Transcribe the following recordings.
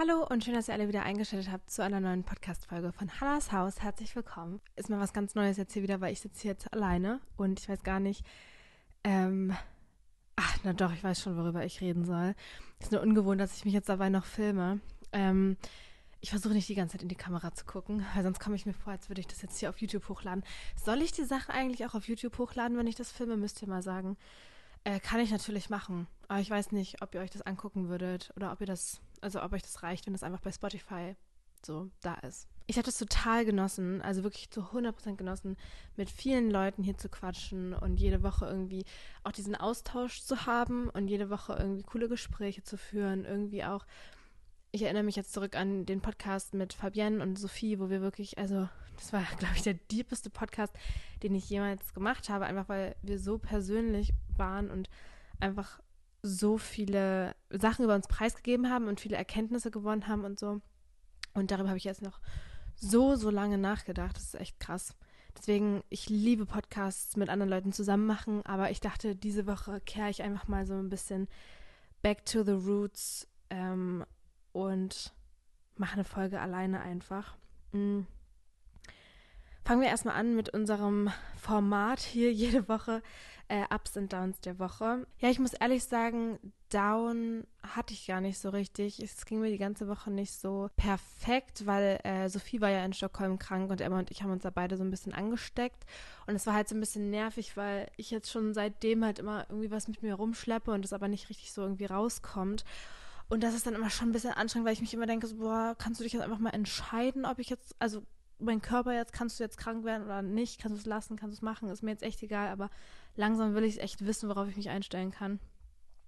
Hallo und schön, dass ihr alle wieder eingeschaltet habt zu einer neuen Podcast-Folge von Hannas Haus. Herzlich willkommen. Ist mal was ganz Neues jetzt hier wieder, weil ich sitze jetzt alleine und ich weiß gar nicht, ähm, ach, na doch, ich weiß schon, worüber ich reden soll. Ist nur ungewohnt, dass ich mich jetzt dabei noch filme. Ähm, ich versuche nicht die ganze Zeit in die Kamera zu gucken, weil sonst komme ich mir vor, als würde ich das jetzt hier auf YouTube hochladen. Soll ich die Sache eigentlich auch auf YouTube hochladen, wenn ich das filme? Müsst ihr mal sagen. Äh, kann ich natürlich machen, aber ich weiß nicht, ob ihr euch das angucken würdet oder ob ihr das, also ob euch das reicht, wenn das einfach bei Spotify so da ist. Ich habe das total genossen, also wirklich zu 100% genossen, mit vielen Leuten hier zu quatschen und jede Woche irgendwie auch diesen Austausch zu haben und jede Woche irgendwie coole Gespräche zu führen, irgendwie auch ich erinnere mich jetzt zurück an den Podcast mit Fabienne und Sophie, wo wir wirklich, also das war, glaube ich, der deepeste Podcast, den ich jemals gemacht habe, einfach weil wir so persönlich waren und einfach so viele Sachen über uns preisgegeben haben und viele Erkenntnisse gewonnen haben und so. Und darüber habe ich jetzt noch so, so lange nachgedacht. Das ist echt krass. Deswegen, ich liebe Podcasts mit anderen Leuten zusammen machen, aber ich dachte, diese Woche kehre ich einfach mal so ein bisschen back to the roots ähm, und mache eine Folge alleine einfach. Mhm. Fangen wir erstmal an mit unserem Format hier jede Woche, äh, Ups und Downs der Woche. Ja, ich muss ehrlich sagen, Down hatte ich gar nicht so richtig. Es ging mir die ganze Woche nicht so perfekt, weil äh, Sophie war ja in Stockholm krank und Emma und ich haben uns da beide so ein bisschen angesteckt. Und es war halt so ein bisschen nervig, weil ich jetzt schon seitdem halt immer irgendwie was mit mir rumschleppe und es aber nicht richtig so irgendwie rauskommt. Und das ist dann immer schon ein bisschen anstrengend, weil ich mich immer denke, so, boah, kannst du dich jetzt einfach mal entscheiden, ob ich jetzt, also mein Körper jetzt, kannst du jetzt krank werden oder nicht, kannst du es lassen, kannst du es machen, ist mir jetzt echt egal, aber langsam will ich echt wissen, worauf ich mich einstellen kann.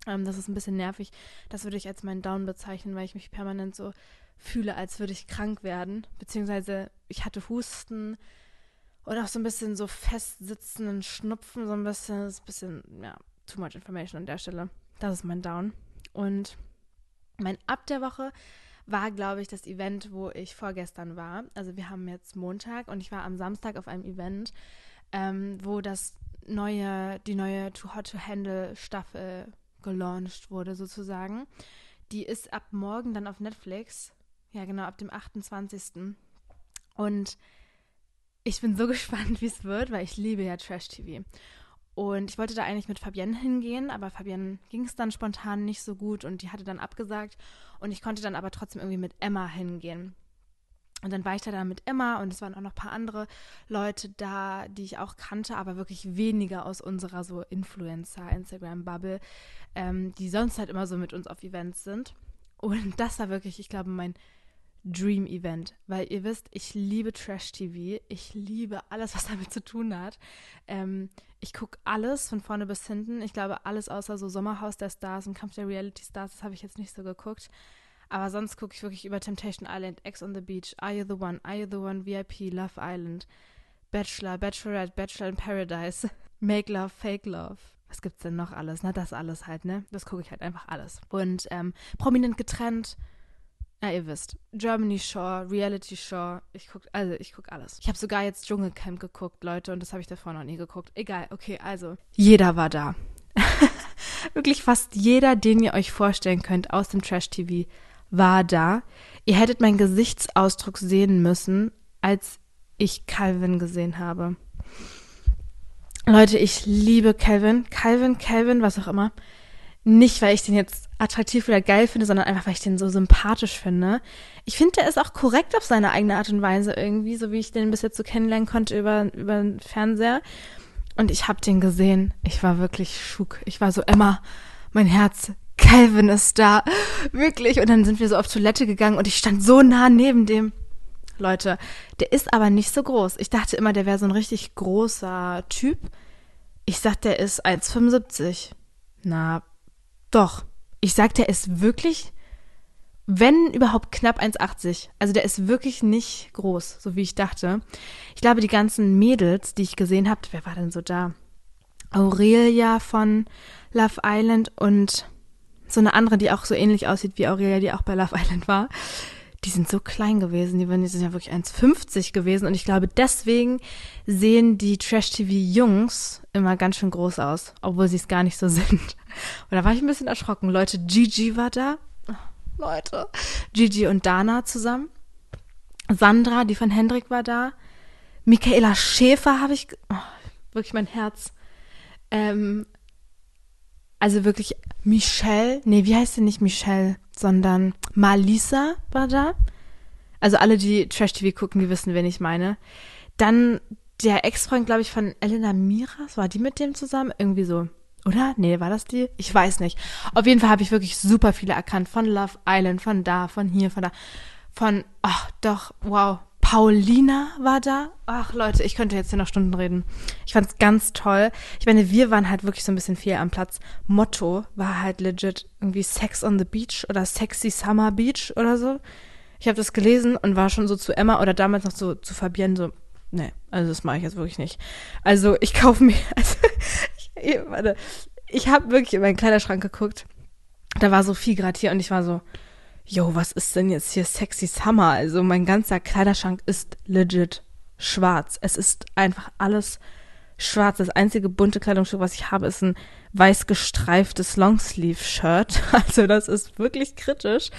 Ähm, das ist ein bisschen nervig. Das würde ich als meinen Down bezeichnen, weil ich mich permanent so fühle, als würde ich krank werden. Beziehungsweise ich hatte Husten und auch so ein bisschen so festsitzenden Schnupfen, so ein bisschen, ist ein bisschen, ja, too much information an der Stelle. Das ist mein Down. Und mein Ab der Woche war, glaube ich, das Event, wo ich vorgestern war. Also wir haben jetzt Montag und ich war am Samstag auf einem Event, ähm, wo das neue, die neue Too Hot to Handle Staffel gelauncht wurde, sozusagen. Die ist ab morgen dann auf Netflix. Ja, genau, ab dem 28. Und ich bin so gespannt, wie es wird, weil ich liebe ja Trash-TV. Und ich wollte da eigentlich mit Fabienne hingehen, aber Fabienne ging es dann spontan nicht so gut und die hatte dann abgesagt. Und ich konnte dann aber trotzdem irgendwie mit Emma hingehen. Und dann war ich da mit Emma und es waren auch noch ein paar andere Leute da, die ich auch kannte, aber wirklich weniger aus unserer so Influencer-Instagram-Bubble, ähm, die sonst halt immer so mit uns auf Events sind. Und das war wirklich, ich glaube, mein Dream Event, weil ihr wisst, ich liebe Trash TV, ich liebe alles, was damit zu tun hat. Ähm, ich gucke alles von vorne bis hinten. Ich glaube, alles außer so Sommerhaus der Stars und Kampf der Reality Stars, das habe ich jetzt nicht so geguckt. Aber sonst gucke ich wirklich über Temptation Island, X on the Beach, Are You the One, Are You the One, VIP, Love Island, Bachelor, Bachelorette, Bachelor in Paradise, Make Love, Fake Love. Was gibt's denn noch alles? Na, das alles halt, ne? Das gucke ich halt einfach alles. Und ähm, prominent getrennt, ja, ihr wisst. Germany Shore, Reality Shore. Ich guck, also ich guck alles. Ich habe sogar jetzt Dschungelcamp geguckt, Leute, und das habe ich davor noch nie geguckt. Egal, okay, also. Jeder war da. Wirklich fast jeder, den ihr euch vorstellen könnt aus dem Trash-TV, war da. Ihr hättet meinen Gesichtsausdruck sehen müssen, als ich Calvin gesehen habe. Leute, ich liebe Calvin. Calvin, Calvin, was auch immer. Nicht, weil ich den jetzt attraktiv oder geil finde, sondern einfach, weil ich den so sympathisch finde. Ich finde, der ist auch korrekt auf seine eigene Art und Weise irgendwie, so wie ich den bis jetzt so kennenlernen konnte über, über den Fernseher. Und ich habe den gesehen. Ich war wirklich schuk. Ich war so, Emma, mein Herz, Calvin ist da. Wirklich. Und dann sind wir so auf Toilette gegangen und ich stand so nah neben dem. Leute, der ist aber nicht so groß. Ich dachte immer, der wäre so ein richtig großer Typ. Ich sag, der ist 1,75. Na, doch. Ich sag, der ist wirklich, wenn überhaupt knapp 1,80. Also der ist wirklich nicht groß, so wie ich dachte. Ich glaube, die ganzen Mädels, die ich gesehen habe, wer war denn so da? Aurelia von Love Island und so eine andere, die auch so ähnlich aussieht wie Aurelia, die auch bei Love Island war. Die sind so klein gewesen, die, waren, die sind ja wirklich 1,50 gewesen und ich glaube, deswegen sehen die Trash-TV-Jungs immer ganz schön groß aus, obwohl sie es gar nicht so sind. Und da war ich ein bisschen erschrocken. Leute, Gigi war da. Leute. Gigi und Dana zusammen. Sandra, die von Hendrik war da. Michaela Schäfer habe ich. Oh, wirklich mein Herz. Ähm, also wirklich Michelle. Nee, wie heißt sie nicht Michelle, sondern Malisa war da. Also alle, die Trash-TV gucken, die wissen, wen ich meine. Dann der Ex-Freund, glaube ich, von Elena Miras, war die mit dem zusammen? Irgendwie so. Oder? Nee, war das die? Ich weiß nicht. Auf jeden Fall habe ich wirklich super viele erkannt. Von Love Island, von da, von hier, von da. Von, ach doch, wow. Paulina war da. Ach Leute, ich könnte jetzt hier noch Stunden reden. Ich fand es ganz toll. Ich meine, wir waren halt wirklich so ein bisschen viel am Platz. Motto war halt legit irgendwie Sex on the Beach oder Sexy Summer Beach oder so. Ich habe das gelesen und war schon so zu Emma oder damals noch so zu Fabienne so, nee, also das mache ich jetzt wirklich nicht. Also ich kaufe mir, also warte, ich habe wirklich in meinen Kleiderschrank geguckt. Da war so viel gerade hier und ich war so, yo, was ist denn jetzt hier sexy Summer? Also mein ganzer Kleiderschrank ist legit schwarz. Es ist einfach alles schwarz. Das einzige bunte Kleidungsstück, was ich habe, ist ein weiß gestreiftes Longsleeve-Shirt. Also das ist wirklich kritisch.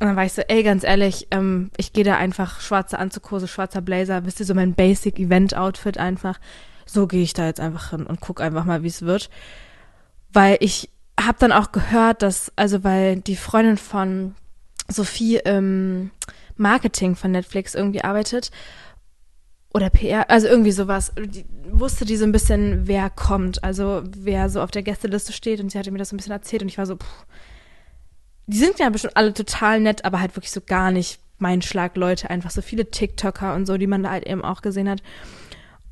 Und dann war ich so, ey, ganz ehrlich, ähm, ich gehe da einfach schwarze Anzughose, schwarzer Blazer, wisst ihr, so mein Basic-Event-Outfit einfach. So gehe ich da jetzt einfach hin und guck einfach mal, wie es wird. Weil ich habe dann auch gehört, dass, also weil die Freundin von Sophie im Marketing von Netflix irgendwie arbeitet oder PR, also irgendwie sowas, die, wusste die so ein bisschen, wer kommt, also wer so auf der Gästeliste steht und sie hatte mir das so ein bisschen erzählt und ich war so, pff, die sind ja bestimmt alle total nett, aber halt wirklich so gar nicht mein Schlag Leute, einfach so viele TikToker und so, die man da halt eben auch gesehen hat.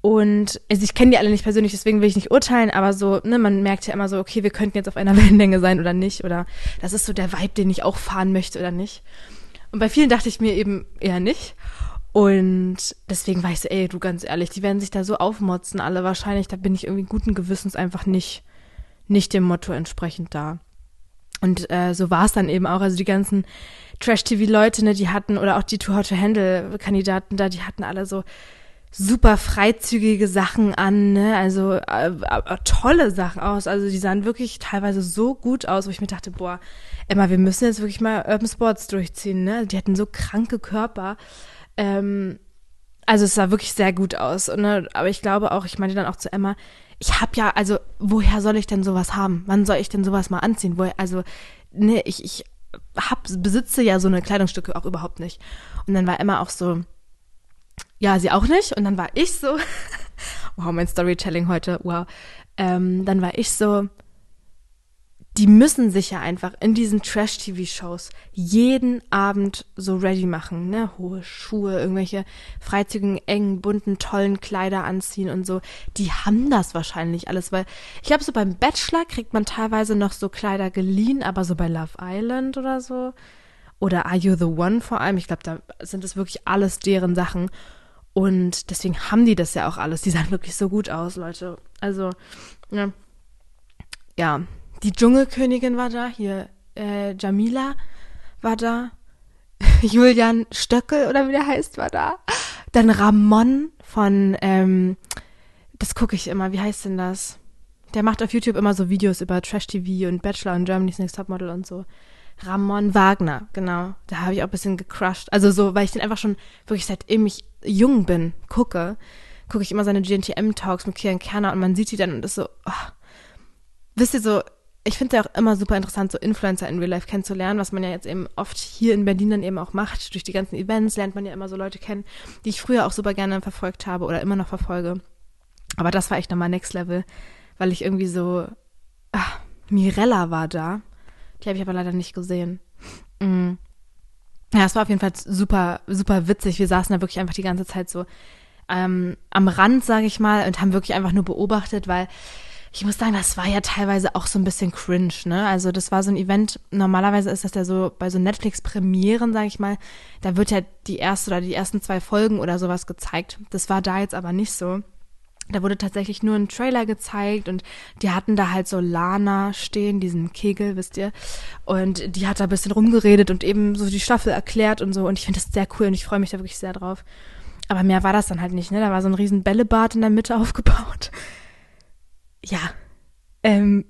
Und also ich kenne die alle nicht persönlich, deswegen will ich nicht urteilen, aber so, ne, man merkt ja immer so, okay, wir könnten jetzt auf einer Wellenlänge sein oder nicht. Oder das ist so der Vibe, den ich auch fahren möchte oder nicht. Und bei vielen dachte ich mir eben eher nicht. Und deswegen war ich so, ey, du ganz ehrlich, die werden sich da so aufmotzen, alle wahrscheinlich, da bin ich irgendwie guten Gewissens einfach nicht, nicht dem Motto entsprechend da. Und äh, so war es dann eben auch. Also die ganzen Trash-TV-Leute, ne, die hatten, oder auch die Too Hot to Handle-Kandidaten da, die hatten alle so super freizügige Sachen an, ne? Also äh, äh, tolle Sachen aus. Also die sahen wirklich teilweise so gut aus, wo ich mir dachte, boah, Emma, wir müssen jetzt wirklich mal Urban Sports durchziehen, ne? Die hatten so kranke Körper. Ähm, also es sah wirklich sehr gut aus. Ne? Aber ich glaube auch, ich meinte dann auch zu Emma, ich habe ja, also woher soll ich denn sowas haben? Wann soll ich denn sowas mal anziehen? Woher, also, ne, ich, ich hab, besitze ja so eine Kleidungsstücke auch überhaupt nicht. Und dann war Emma auch so, ja, sie auch nicht. Und dann war ich so, wow, mein Storytelling heute, wow. Ähm, dann war ich so, die müssen sich ja einfach in diesen Trash-TV-Shows jeden Abend so ready machen, ne? Hohe Schuhe, irgendwelche freizügigen, engen, bunten, tollen Kleider anziehen und so. Die haben das wahrscheinlich alles, weil ich glaube, so beim Bachelor kriegt man teilweise noch so Kleider geliehen, aber so bei Love Island oder so oder Are You the One vor allem, ich glaube, da sind es wirklich alles deren Sachen. Und deswegen haben die das ja auch alles. Die sahen wirklich so gut aus, Leute. Also, ja. Ja, die Dschungelkönigin war da, hier äh, Jamila war da, Julian Stöckel oder wie der heißt, war da. Dann Ramon von, ähm, das gucke ich immer, wie heißt denn das? Der macht auf YouTube immer so Videos über Trash TV und Bachelor und Germany's Next Topmodel und so. Ramon Wagner, genau. Da habe ich auch ein bisschen gecrushed. Also so, weil ich den einfach schon wirklich seitdem ich jung bin, gucke, gucke ich immer seine GNTM-Talks mit Kian Kerner und man sieht die dann und ist so, oh. wisst ihr so, ich finde es ja auch immer super interessant, so Influencer in Real Life kennenzulernen, was man ja jetzt eben oft hier in Berlin dann eben auch macht. Durch die ganzen Events lernt man ja immer so Leute kennen, die ich früher auch super gerne verfolgt habe oder immer noch verfolge. Aber das war echt nochmal Next Level, weil ich irgendwie so, ach, Mirella war da. Die habe ich aber leider nicht gesehen. Mhm. Ja, es war auf jeden Fall super, super witzig. Wir saßen da wirklich einfach die ganze Zeit so ähm, am Rand, sage ich mal, und haben wirklich einfach nur beobachtet, weil ich muss sagen, das war ja teilweise auch so ein bisschen cringe, ne? Also das war so ein Event, normalerweise ist das ja so bei so Netflix-Premieren, sage ich mal, da wird ja die erste oder die ersten zwei Folgen oder sowas gezeigt. Das war da jetzt aber nicht so. Da wurde tatsächlich nur ein Trailer gezeigt und die hatten da halt so Lana stehen, diesen Kegel, wisst ihr. Und die hat da ein bisschen rumgeredet und eben so die Staffel erklärt und so. Und ich finde das sehr cool und ich freue mich da wirklich sehr drauf. Aber mehr war das dann halt nicht, ne? Da war so ein riesen Bällebad in der Mitte aufgebaut ja, ähm,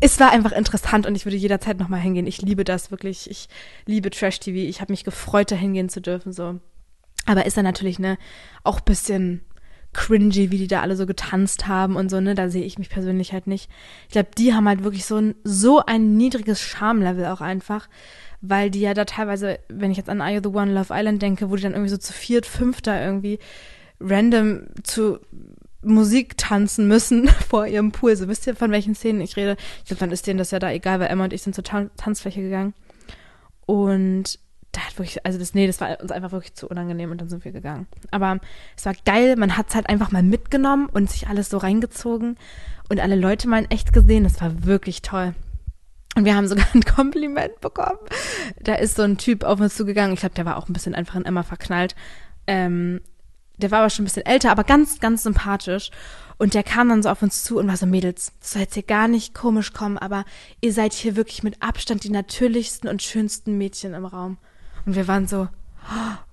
es war einfach interessant und ich würde jederzeit nochmal hingehen. Ich liebe das wirklich. Ich liebe Trash-TV. Ich habe mich gefreut, da hingehen zu dürfen. So. Aber ist dann natürlich ne, auch bisschen cringy, wie die da alle so getanzt haben und so, ne? Da sehe ich mich persönlich halt nicht. Ich glaube, die haben halt wirklich so ein, so ein niedriges Charmlevel auch einfach, weil die ja da teilweise, wenn ich jetzt an Are You the One Love Island denke, wo die dann irgendwie so zu viert, fünfter irgendwie random zu Musik tanzen müssen vor ihrem Pool. So wisst ihr, von welchen Szenen ich rede? Ich glaube, dann ist denen das ja da egal, weil Emma und ich sind zur Tan Tanzfläche gegangen. Und da hat wirklich, also das, nee, das war uns einfach wirklich zu unangenehm und dann sind wir gegangen. Aber es war geil, man hat es halt einfach mal mitgenommen und sich alles so reingezogen und alle Leute mal in echt gesehen. Das war wirklich toll. Und wir haben sogar ein Kompliment bekommen. Da ist so ein Typ auf uns zugegangen. Ich glaube, der war auch ein bisschen einfach in Emma verknallt. Ähm, der war aber schon ein bisschen älter, aber ganz, ganz sympathisch. Und der kam dann so auf uns zu und war so, Mädels, das soll jetzt hier gar nicht komisch kommen, aber ihr seid hier wirklich mit Abstand die natürlichsten und schönsten Mädchen im Raum. Und wir waren so,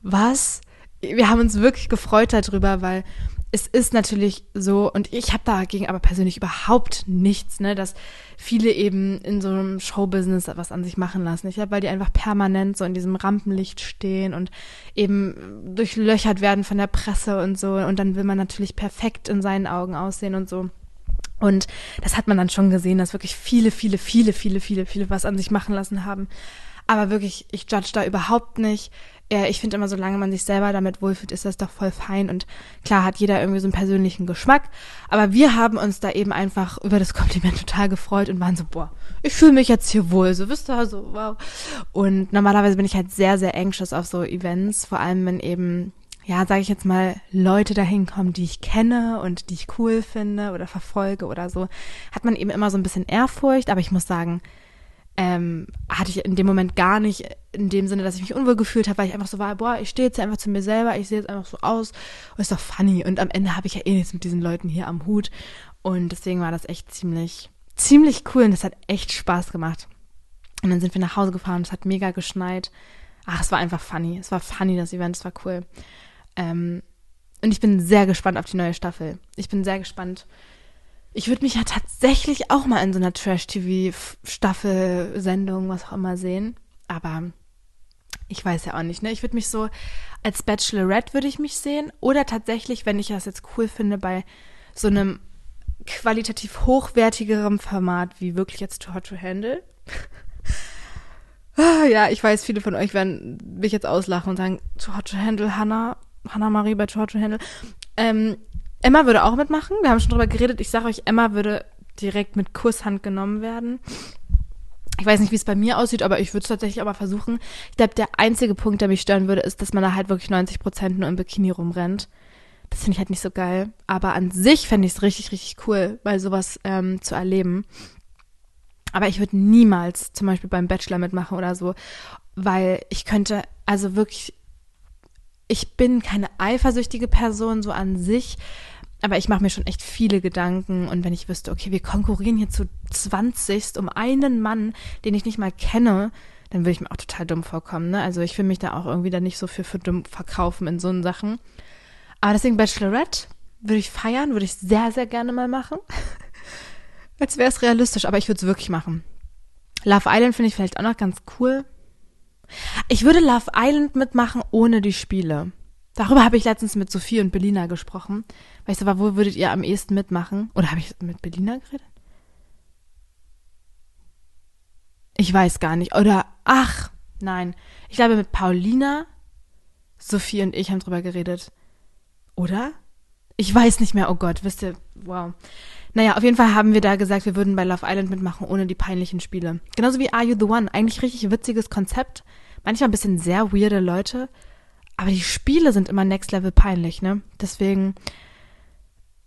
was? Wir haben uns wirklich gefreut darüber, weil es ist natürlich so, und ich habe dagegen aber persönlich überhaupt nichts, ne, dass viele eben in so einem Showbusiness was an sich machen lassen. Ich glaube, weil die einfach permanent so in diesem Rampenlicht stehen und eben durchlöchert werden von der Presse und so. Und dann will man natürlich perfekt in seinen Augen aussehen und so. Und das hat man dann schon gesehen, dass wirklich viele, viele, viele, viele, viele, viele was an sich machen lassen haben. Aber wirklich, ich judge da überhaupt nicht. Ich finde immer, solange man sich selber damit wohlfühlt, ist das doch voll fein. Und klar hat jeder irgendwie so einen persönlichen Geschmack. Aber wir haben uns da eben einfach über das Kompliment total gefreut und waren so, boah, ich fühle mich jetzt hier wohl. So, wisst ihr, so, wow. Und normalerweise bin ich halt sehr, sehr anxious auf so Events. Vor allem, wenn eben, ja, sage ich jetzt mal, Leute dahin kommen, die ich kenne und die ich cool finde oder verfolge oder so, hat man eben immer so ein bisschen Ehrfurcht. Aber ich muss sagen, ähm, hatte ich in dem Moment gar nicht in dem Sinne, dass ich mich unwohl gefühlt habe, weil ich einfach so war, boah, ich stehe jetzt einfach zu mir selber, ich sehe jetzt einfach so aus und ist doch funny. Und am Ende habe ich ja eh nichts mit diesen Leuten hier am Hut. Und deswegen war das echt ziemlich, ziemlich cool und das hat echt Spaß gemacht. Und dann sind wir nach Hause gefahren, es hat mega geschneit. Ach, es war einfach funny. Es war funny, das Event, es war cool. Ähm, und ich bin sehr gespannt auf die neue Staffel. Ich bin sehr gespannt, ich würde mich ja tatsächlich auch mal in so einer Trash-TV-Staffel-Sendung, was auch immer, sehen. Aber ich weiß ja auch nicht, ne? Ich würde mich so als Bachelorette würde ich mich sehen. Oder tatsächlich, wenn ich das jetzt cool finde, bei so einem qualitativ hochwertigerem Format wie wirklich jetzt Too Hot to Handle. Ah, ja, ich weiß, viele von euch werden mich jetzt auslachen und sagen, Too Hot to Handle, Hannah, Hannah Marie bei Too Hot to Handle. Ähm, Emma würde auch mitmachen. Wir haben schon drüber geredet. Ich sage euch, Emma würde direkt mit Kusshand genommen werden. Ich weiß nicht, wie es bei mir aussieht, aber ich würde es tatsächlich aber versuchen. Ich glaube, der einzige Punkt, der mich stören würde, ist, dass man da halt wirklich 90 Prozent nur im Bikini rumrennt. Das finde ich halt nicht so geil. Aber an sich fände ich es richtig, richtig cool, mal sowas ähm, zu erleben. Aber ich würde niemals zum Beispiel beim Bachelor mitmachen oder so, weil ich könnte, also wirklich, ich bin keine eifersüchtige Person so an sich, aber ich mache mir schon echt viele Gedanken und wenn ich wüsste, okay, wir konkurrieren hier zu 20 um einen Mann, den ich nicht mal kenne, dann würde ich mir auch total dumm vorkommen. Ne? Also ich will mich da auch irgendwie dann nicht so für, für dumm verkaufen in so Sachen. Aber deswegen Bachelorette würde ich feiern, würde ich sehr, sehr gerne mal machen. Als wäre es realistisch, aber ich würde es wirklich machen. Love Island finde ich vielleicht auch noch ganz cool. Ich würde Love Island mitmachen ohne die Spiele. Darüber habe ich letztens mit Sophie und Belina gesprochen. Weißt du, wo würdet ihr am ehesten mitmachen? Oder habe ich mit Belina geredet? Ich weiß gar nicht. Oder, ach, nein. Ich glaube, mit Paulina, Sophie und ich haben drüber geredet. Oder? Ich weiß nicht mehr. Oh Gott, wisst ihr, wow. Naja, auf jeden Fall haben wir da gesagt, wir würden bei Love Island mitmachen ohne die peinlichen Spiele. Genauso wie Are You the One. Eigentlich richtig witziges Konzept. Manchmal ein bisschen sehr weirde Leute. Aber die Spiele sind immer next level peinlich, ne? Deswegen,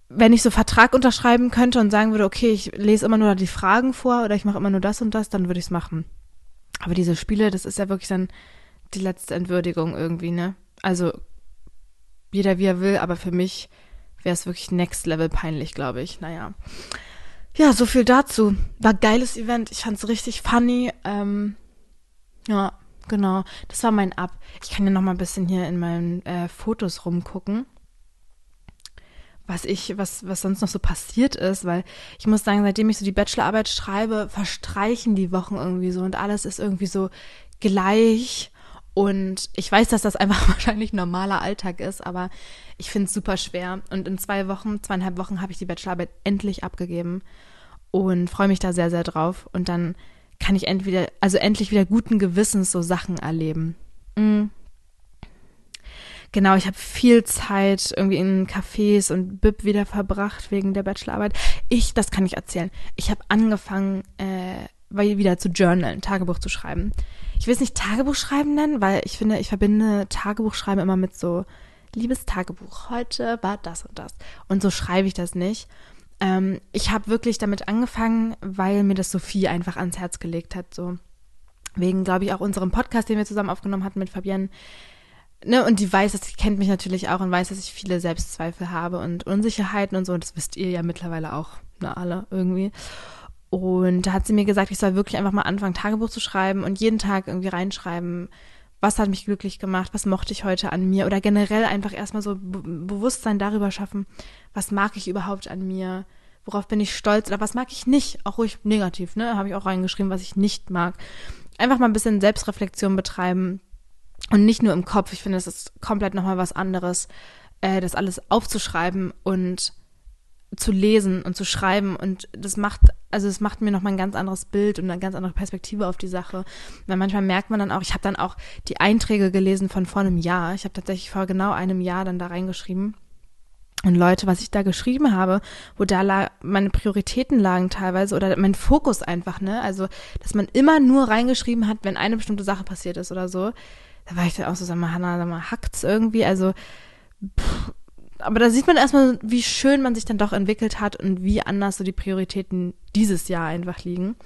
wenn ich so Vertrag unterschreiben könnte und sagen würde, okay, ich lese immer nur die Fragen vor oder ich mache immer nur das und das, dann würde ich es machen. Aber diese Spiele, das ist ja wirklich dann die letzte Entwürdigung irgendwie, ne? Also jeder wie er will, aber für mich wäre es wirklich next level peinlich, glaube ich. Naja. Ja, so viel dazu. War geiles Event. Ich fand es richtig funny. Ähm, ja, genau. Das war mein Ab. Ich kann ja noch mal ein bisschen hier in meinen äh, Fotos rumgucken. was ich, was, was sonst noch so passiert ist, weil ich muss sagen, seitdem ich so die Bachelorarbeit schreibe, verstreichen die Wochen irgendwie so und alles ist irgendwie so gleich. Und ich weiß, dass das einfach wahrscheinlich normaler Alltag ist, aber ich finde es super schwer. Und in zwei Wochen, zweieinhalb Wochen habe ich die Bachelorarbeit endlich abgegeben und freue mich da sehr, sehr drauf. Und dann kann ich entweder, also endlich wieder guten Gewissens so Sachen erleben. Mhm. Genau, ich habe viel Zeit irgendwie in Cafés und Bib wieder verbracht wegen der Bachelorarbeit. Ich, das kann ich erzählen. Ich habe angefangen, äh, wieder zu journalen, Tagebuch zu schreiben. Ich will es nicht Tagebuch schreiben nennen, weil ich finde, ich verbinde Tagebuch schreiben immer mit so, liebes Tagebuch, heute war das und das. Und so schreibe ich das nicht. Ähm, ich habe wirklich damit angefangen, weil mir das Sophie einfach ans Herz gelegt hat. So wegen, glaube ich, auch unserem Podcast, den wir zusammen aufgenommen hatten mit Fabienne ne, und die weiß, dass sie kennt mich natürlich auch und weiß, dass ich viele Selbstzweifel habe und Unsicherheiten und so. Und das wisst ihr ja mittlerweile auch, ne, alle irgendwie. Und da hat sie mir gesagt, ich soll wirklich einfach mal anfangen, Tagebuch zu schreiben und jeden Tag irgendwie reinschreiben, was hat mich glücklich gemacht, was mochte ich heute an mir? Oder generell einfach erstmal so Be Bewusstsein darüber schaffen, was mag ich überhaupt an mir, worauf bin ich stolz? Oder was mag ich nicht, auch ruhig negativ, ne, habe ich auch reingeschrieben, was ich nicht mag. Einfach mal ein bisschen Selbstreflexion betreiben, und nicht nur im Kopf. Ich finde, es ist komplett nochmal was anderes, äh, das alles aufzuschreiben und zu lesen und zu schreiben. Und das macht, also es macht mir nochmal ein ganz anderes Bild und eine ganz andere Perspektive auf die Sache. Weil manchmal merkt man dann auch, ich habe dann auch die Einträge gelesen von vor einem Jahr. Ich habe tatsächlich vor genau einem Jahr dann da reingeschrieben. Und Leute, was ich da geschrieben habe, wo da la meine Prioritäten lagen teilweise oder mein Fokus einfach, ne? Also, dass man immer nur reingeschrieben hat, wenn eine bestimmte Sache passiert ist oder so da war ich dann auch so, sag mal, Hannah, sag mal, hackt's irgendwie? Also, pff, aber da sieht man erstmal, wie schön man sich dann doch entwickelt hat und wie anders so die Prioritäten dieses Jahr einfach liegen.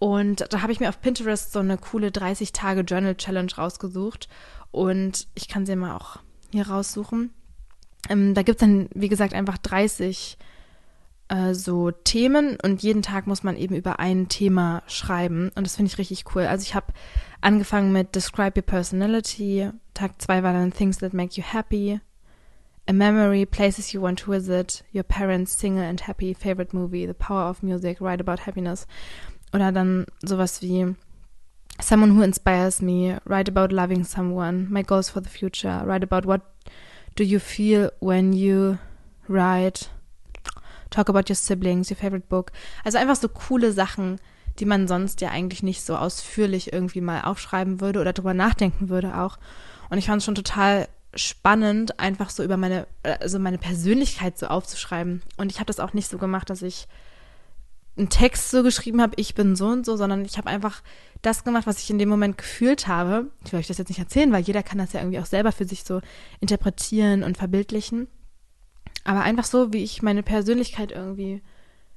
Und da habe ich mir auf Pinterest so eine coole 30 Tage Journal Challenge rausgesucht und ich kann sie mal auch hier raussuchen. Ähm, da gibt es dann, wie gesagt, einfach 30 äh, so Themen und jeden Tag muss man eben über ein Thema schreiben und das finde ich richtig cool. Also ich habe angefangen mit Describe Your Personality, Tag 2 war dann Things That Make You Happy, A Memory, Places You Want to Visit, Your Parents, Single and Happy, Favorite Movie, The Power of Music, Write About Happiness oder dann sowas wie Someone Who Inspires Me, Write About Loving Someone, My Goals for the Future, Write About What Do You Feel When You Write Talk about your siblings, your favorite book. Also einfach so coole Sachen, die man sonst ja eigentlich nicht so ausführlich irgendwie mal aufschreiben würde oder drüber nachdenken würde auch. Und ich fand es schon total spannend, einfach so über meine, also meine Persönlichkeit so aufzuschreiben. Und ich habe das auch nicht so gemacht, dass ich einen Text so geschrieben habe, ich bin so und so, sondern ich habe einfach das gemacht, was ich in dem Moment gefühlt habe. Ich will euch das jetzt nicht erzählen, weil jeder kann das ja irgendwie auch selber für sich so interpretieren und verbildlichen. Aber einfach so, wie ich meine Persönlichkeit irgendwie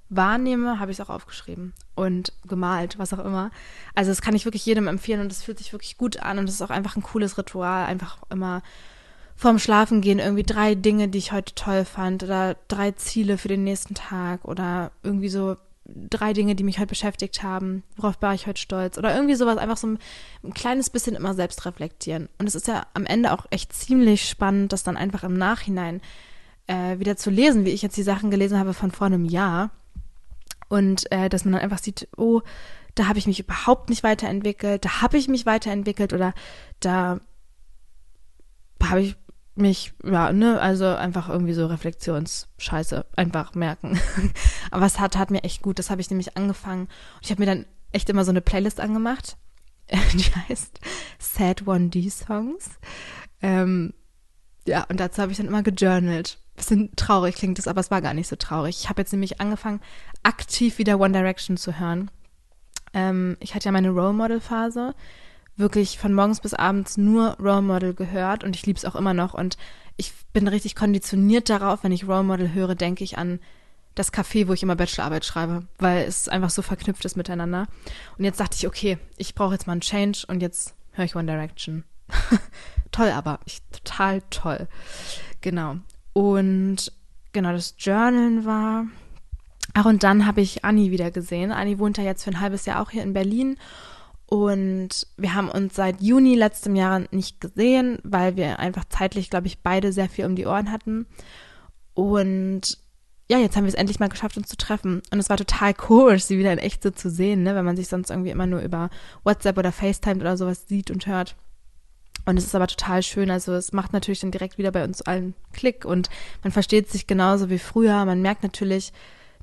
wahrnehme, habe ich es auch aufgeschrieben und gemalt, was auch immer. Also das kann ich wirklich jedem empfehlen und es fühlt sich wirklich gut an und es ist auch einfach ein cooles Ritual, einfach immer vorm Schlafengehen irgendwie drei Dinge, die ich heute toll fand oder drei Ziele für den nächsten Tag oder irgendwie so drei Dinge, die mich heute beschäftigt haben, worauf war ich heute stolz oder irgendwie sowas, einfach so ein, ein kleines bisschen immer selbst reflektieren. Und es ist ja am Ende auch echt ziemlich spannend, das dann einfach im Nachhinein äh, wieder zu lesen, wie ich jetzt die Sachen gelesen habe von vor einem Jahr. Und äh, dass man dann einfach sieht, oh, da habe ich mich überhaupt nicht weiterentwickelt, da habe ich mich weiterentwickelt oder da habe ich mich, ja, ne, also einfach irgendwie so Reflexionsscheiße einfach merken. Aber es hat, hat mir echt gut, das habe ich nämlich angefangen. Und ich habe mir dann echt immer so eine Playlist angemacht, die heißt Sad 1D Songs. Ähm, ja, und dazu habe ich dann immer gejournalt bisschen traurig klingt es, aber es war gar nicht so traurig. Ich habe jetzt nämlich angefangen, aktiv wieder One Direction zu hören. Ähm, ich hatte ja meine Role Model Phase, wirklich von morgens bis abends nur Role Model gehört und ich liebe es auch immer noch und ich bin richtig konditioniert darauf, wenn ich Role Model höre, denke ich an das Café, wo ich immer Bachelorarbeit schreibe, weil es einfach so verknüpft ist miteinander. Und jetzt dachte ich, okay, ich brauche jetzt mal einen Change und jetzt höre ich One Direction. toll aber, ich, total toll. Genau. Und genau, das Journalen war. Ach, und dann habe ich Anni wieder gesehen. Anni wohnt ja jetzt für ein halbes Jahr auch hier in Berlin. Und wir haben uns seit Juni letztem Jahr nicht gesehen, weil wir einfach zeitlich, glaube ich, beide sehr viel um die Ohren hatten. Und ja, jetzt haben wir es endlich mal geschafft, uns zu treffen. Und es war total komisch, sie wieder in echt so zu sehen, ne? wenn man sich sonst irgendwie immer nur über WhatsApp oder FaceTime oder sowas sieht und hört. Und es ist aber total schön. Also es macht natürlich dann direkt wieder bei uns allen Klick und man versteht sich genauso wie früher. Man merkt natürlich,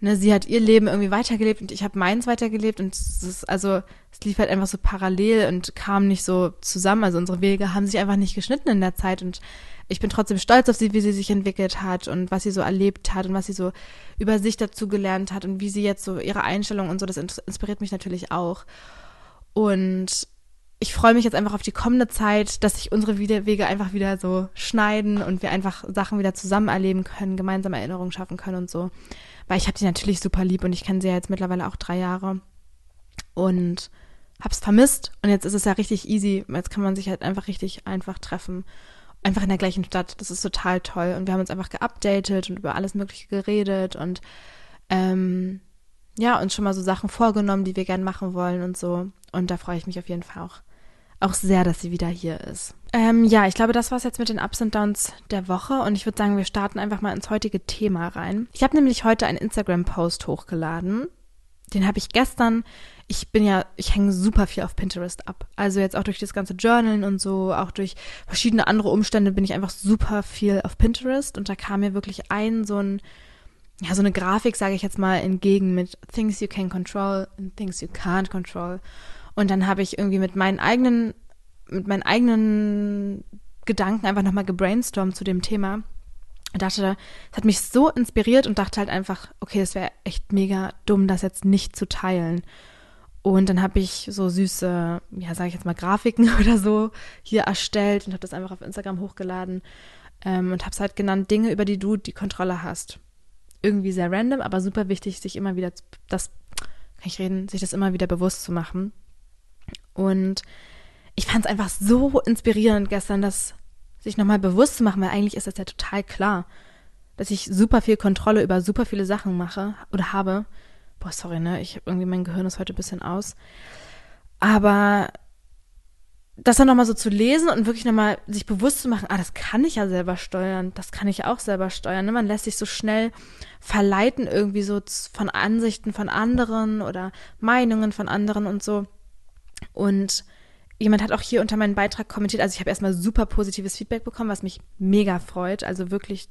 ne, sie hat ihr Leben irgendwie weitergelebt und ich habe meins weitergelebt und es ist, also es lief halt einfach so parallel und kam nicht so zusammen. Also unsere Wege haben sich einfach nicht geschnitten in der Zeit und ich bin trotzdem stolz auf sie, wie sie sich entwickelt hat und was sie so erlebt hat und was sie so über sich dazu gelernt hat und wie sie jetzt so ihre Einstellung und so, das inspiriert mich natürlich auch. Und ich freue mich jetzt einfach auf die kommende Zeit, dass sich unsere Wege einfach wieder so schneiden und wir einfach Sachen wieder zusammen erleben können, gemeinsam Erinnerungen schaffen können und so. Weil ich habe sie natürlich super lieb und ich kenne sie ja jetzt mittlerweile auch drei Jahre und habe es vermisst und jetzt ist es ja richtig easy. Jetzt kann man sich halt einfach richtig einfach treffen einfach in der gleichen Stadt. Das ist total toll. Und wir haben uns einfach geupdatet und über alles Mögliche geredet und ähm, ja, uns schon mal so Sachen vorgenommen, die wir gern machen wollen und so. Und da freue ich mich auf jeden Fall auch, auch sehr, dass sie wieder hier ist. Ähm, ja, ich glaube, das war es jetzt mit den Ups und Downs der Woche. Und ich würde sagen, wir starten einfach mal ins heutige Thema rein. Ich habe nämlich heute einen Instagram-Post hochgeladen. Den habe ich gestern ich bin ja, ich hänge super viel auf Pinterest ab. Also jetzt auch durch das ganze Journalen und so, auch durch verschiedene andere Umstände bin ich einfach super viel auf Pinterest und da kam mir wirklich ein so ein, ja, so eine Grafik, sage ich jetzt mal, entgegen mit Things you can control and Things you can't control. Und dann habe ich irgendwie mit meinen eigenen, mit meinen eigenen Gedanken einfach nochmal gebrainstormt zu dem Thema. Und dachte, es hat mich so inspiriert und dachte halt einfach, okay, es wäre echt mega dumm, das jetzt nicht zu teilen. Und dann habe ich so süße, ja, sage ich jetzt mal, Grafiken oder so hier erstellt und habe das einfach auf Instagram hochgeladen ähm, und habe es halt genannt, Dinge, über die du die Kontrolle hast. Irgendwie sehr random, aber super wichtig, sich immer wieder, das, kann ich reden, sich das immer wieder bewusst zu machen. Und ich fand es einfach so inspirierend gestern, das sich nochmal bewusst zu machen, weil eigentlich ist das ja total klar, dass ich super viel Kontrolle über super viele Sachen mache oder habe Boah, sorry, ne? Ich habe irgendwie mein Gehirn ist heute ein bisschen aus. Aber das dann nochmal so zu lesen und wirklich nochmal sich bewusst zu machen, ah, das kann ich ja selber steuern, das kann ich auch selber steuern. Ne? Man lässt sich so schnell verleiten irgendwie so von Ansichten von anderen oder Meinungen von anderen und so. Und jemand hat auch hier unter meinen Beitrag kommentiert, also ich habe erstmal super positives Feedback bekommen, was mich mega freut. Also wirklich,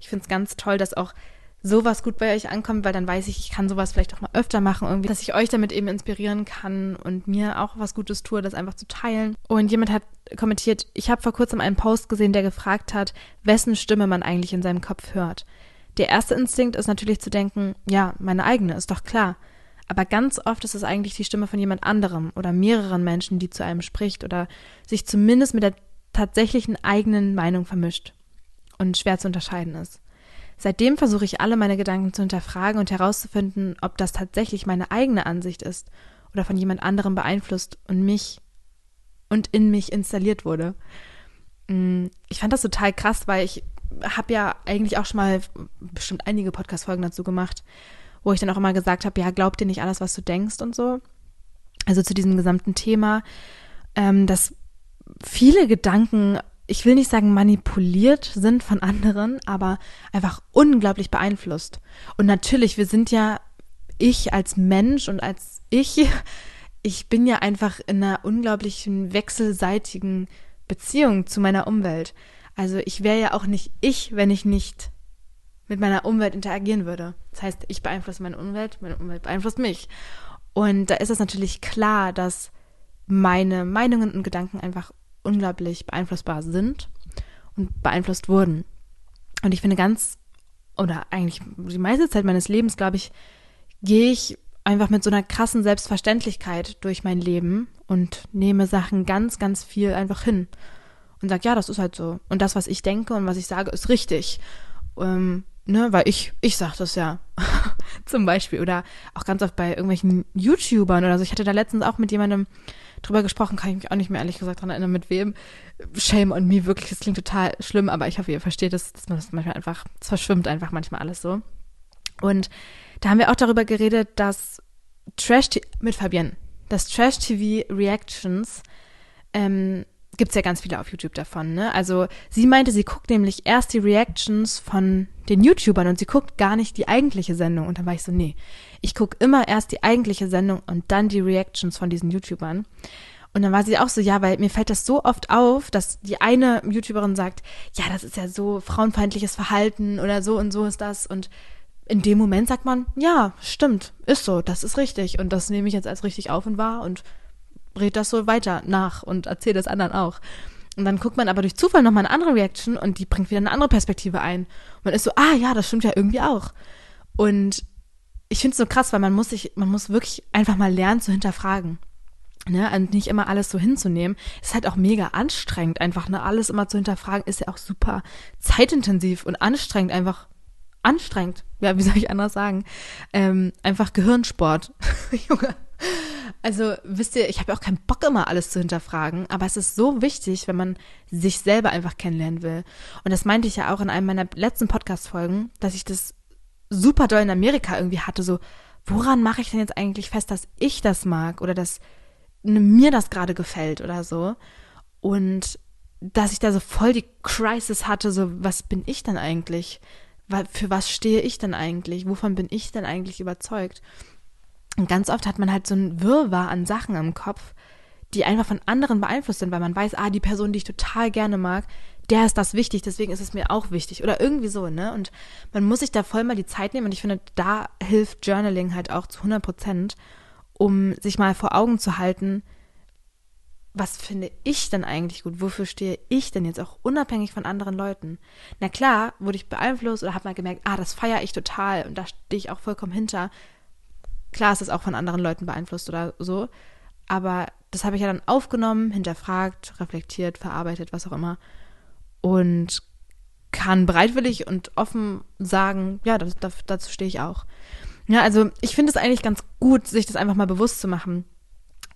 ich finde es ganz toll, dass auch sowas gut bei euch ankommt, weil dann weiß ich, ich kann sowas vielleicht auch mal öfter machen, irgendwie, dass ich euch damit eben inspirieren kann und mir auch was Gutes tue, das einfach zu teilen. Und jemand hat kommentiert, ich habe vor kurzem einen Post gesehen, der gefragt hat, wessen Stimme man eigentlich in seinem Kopf hört. Der erste Instinkt ist natürlich zu denken, ja, meine eigene, ist doch klar. Aber ganz oft ist es eigentlich die Stimme von jemand anderem oder mehreren Menschen, die zu einem spricht oder sich zumindest mit der tatsächlichen eigenen Meinung vermischt und schwer zu unterscheiden ist. Seitdem versuche ich alle meine Gedanken zu hinterfragen und herauszufinden, ob das tatsächlich meine eigene Ansicht ist oder von jemand anderem beeinflusst und mich und in mich installiert wurde. Mm, ich fand das total krass, weil ich habe ja eigentlich auch schon mal bestimmt einige Podcast-Folgen dazu gemacht, wo ich dann auch immer gesagt habe, ja, glaub dir nicht alles, was du denkst und so. Also zu diesem gesamten Thema, ähm, dass viele Gedanken ich will nicht sagen manipuliert sind von anderen, aber einfach unglaublich beeinflusst. Und natürlich, wir sind ja, ich als Mensch und als ich, ich bin ja einfach in einer unglaublichen wechselseitigen Beziehung zu meiner Umwelt. Also ich wäre ja auch nicht ich, wenn ich nicht mit meiner Umwelt interagieren würde. Das heißt, ich beeinflusse meine Umwelt, meine Umwelt beeinflusst mich. Und da ist es natürlich klar, dass meine Meinungen und Gedanken einfach unglaublich beeinflussbar sind und beeinflusst wurden. Und ich finde ganz, oder eigentlich die meiste Zeit meines Lebens, glaube ich, gehe ich einfach mit so einer krassen Selbstverständlichkeit durch mein Leben und nehme Sachen ganz, ganz viel einfach hin und sage, ja, das ist halt so. Und das, was ich denke und was ich sage, ist richtig. Ähm, ne, weil ich, ich sage das ja. Zum Beispiel. Oder auch ganz oft bei irgendwelchen YouTubern oder so. Ich hatte da letztens auch mit jemandem drüber gesprochen, kann ich mich auch nicht mehr ehrlich gesagt daran erinnern, mit wem. Shame on me, wirklich, das klingt total schlimm, aber ich hoffe, ihr versteht es, dass man das manchmal einfach, es verschwimmt einfach manchmal alles so. Und da haben wir auch darüber geredet, dass Trash mit Fabienne, dass Trash TV Reactions ähm, gibt es ja ganz viele auf YouTube davon, ne? Also sie meinte, sie guckt nämlich erst die Reactions von den YouTubern und sie guckt gar nicht die eigentliche Sendung. Und dann war ich so, nee, ich gucke immer erst die eigentliche Sendung und dann die Reactions von diesen YouTubern. Und dann war sie auch so, ja, weil mir fällt das so oft auf, dass die eine YouTuberin sagt, ja, das ist ja so frauenfeindliches Verhalten oder so und so ist das. Und in dem Moment sagt man, ja, stimmt, ist so, das ist richtig. Und das nehme ich jetzt als richtig auf und wahr und red das so weiter nach und erzähle das anderen auch. Und dann guckt man aber durch Zufall nochmal eine andere Reaction und die bringt wieder eine andere Perspektive ein. Und man ist so, ah ja, das stimmt ja irgendwie auch. Und ich finde es so krass, weil man muss sich, man muss wirklich einfach mal lernen zu hinterfragen. Ne, und nicht immer alles so hinzunehmen. Ist halt auch mega anstrengend, einfach ne, alles immer zu hinterfragen, ist ja auch super zeitintensiv und anstrengend, einfach anstrengend. Ja, wie soll ich anders sagen? Ähm, einfach Gehirnsport. Junge. Also wisst ihr, ich habe ja auch keinen Bock immer alles zu hinterfragen, aber es ist so wichtig, wenn man sich selber einfach kennenlernen will. Und das meinte ich ja auch in einem meiner letzten Podcast-Folgen, dass ich das super doll in Amerika irgendwie hatte, so, woran mache ich denn jetzt eigentlich fest, dass ich das mag oder dass mir das gerade gefällt oder so. Und dass ich da so voll die Crisis hatte, so, was bin ich denn eigentlich? Für was stehe ich denn eigentlich? Wovon bin ich denn eigentlich überzeugt? Und ganz oft hat man halt so ein Wirrwarr an Sachen im Kopf, die einfach von anderen beeinflusst sind, weil man weiß, ah, die Person, die ich total gerne mag, der ist das wichtig, deswegen ist es mir auch wichtig. Oder irgendwie so, ne? Und man muss sich da voll mal die Zeit nehmen und ich finde, da hilft Journaling halt auch zu 100 Prozent, um sich mal vor Augen zu halten, was finde ich denn eigentlich gut? Wofür stehe ich denn jetzt auch unabhängig von anderen Leuten? Na klar, wurde ich beeinflusst oder habe mal gemerkt, ah, das feiere ich total und da stehe ich auch vollkommen hinter. Klar ist es auch von anderen Leuten beeinflusst oder so, aber das habe ich ja dann aufgenommen, hinterfragt, reflektiert, verarbeitet, was auch immer und kann bereitwillig und offen sagen, ja, das, das, dazu stehe ich auch. Ja, also ich finde es eigentlich ganz gut, sich das einfach mal bewusst zu machen.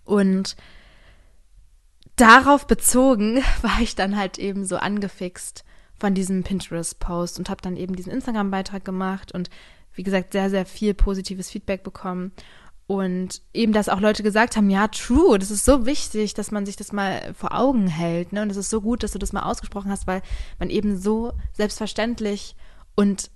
Und darauf bezogen war ich dann halt eben so angefixt von diesem Pinterest-Post und habe dann eben diesen Instagram-Beitrag gemacht und wie gesagt, sehr, sehr viel positives Feedback bekommen. Und eben, dass auch Leute gesagt haben, ja, true, das ist so wichtig, dass man sich das mal vor Augen hält. Ne? Und es ist so gut, dass du das mal ausgesprochen hast, weil man eben so selbstverständlich und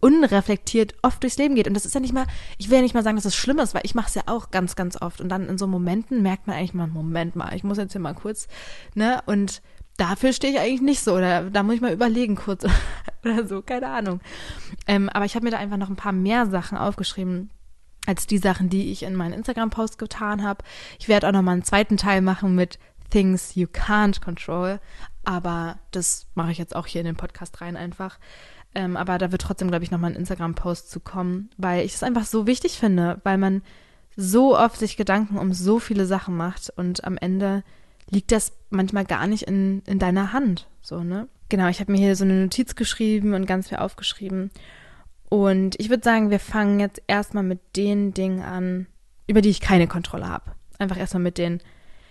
unreflektiert oft durchs Leben geht. Und das ist ja nicht mal, ich will ja nicht mal sagen, dass es das schlimm ist, weil ich mache es ja auch ganz, ganz oft. Und dann in so Momenten merkt man eigentlich mal, Moment mal, ich muss jetzt hier mal kurz, ne? Und dafür stehe ich eigentlich nicht so. Oder da muss ich mal überlegen kurz oder so, keine Ahnung. Ähm, aber ich habe mir da einfach noch ein paar mehr Sachen aufgeschrieben als die Sachen, die ich in meinen Instagram-Post getan habe. Ich werde auch noch mal einen zweiten Teil machen mit Things You Can't Control. Aber das mache ich jetzt auch hier in den Podcast rein einfach. Ähm, aber da wird trotzdem, glaube ich, nochmal ein Instagram-Post zu kommen, weil ich es einfach so wichtig finde, weil man so oft sich Gedanken um so viele Sachen macht und am Ende liegt das manchmal gar nicht in, in deiner Hand. So, ne? Genau, ich habe mir hier so eine Notiz geschrieben und ganz viel aufgeschrieben. Und ich würde sagen, wir fangen jetzt erstmal mit den Dingen an, über die ich keine Kontrolle habe. Einfach erstmal mit den,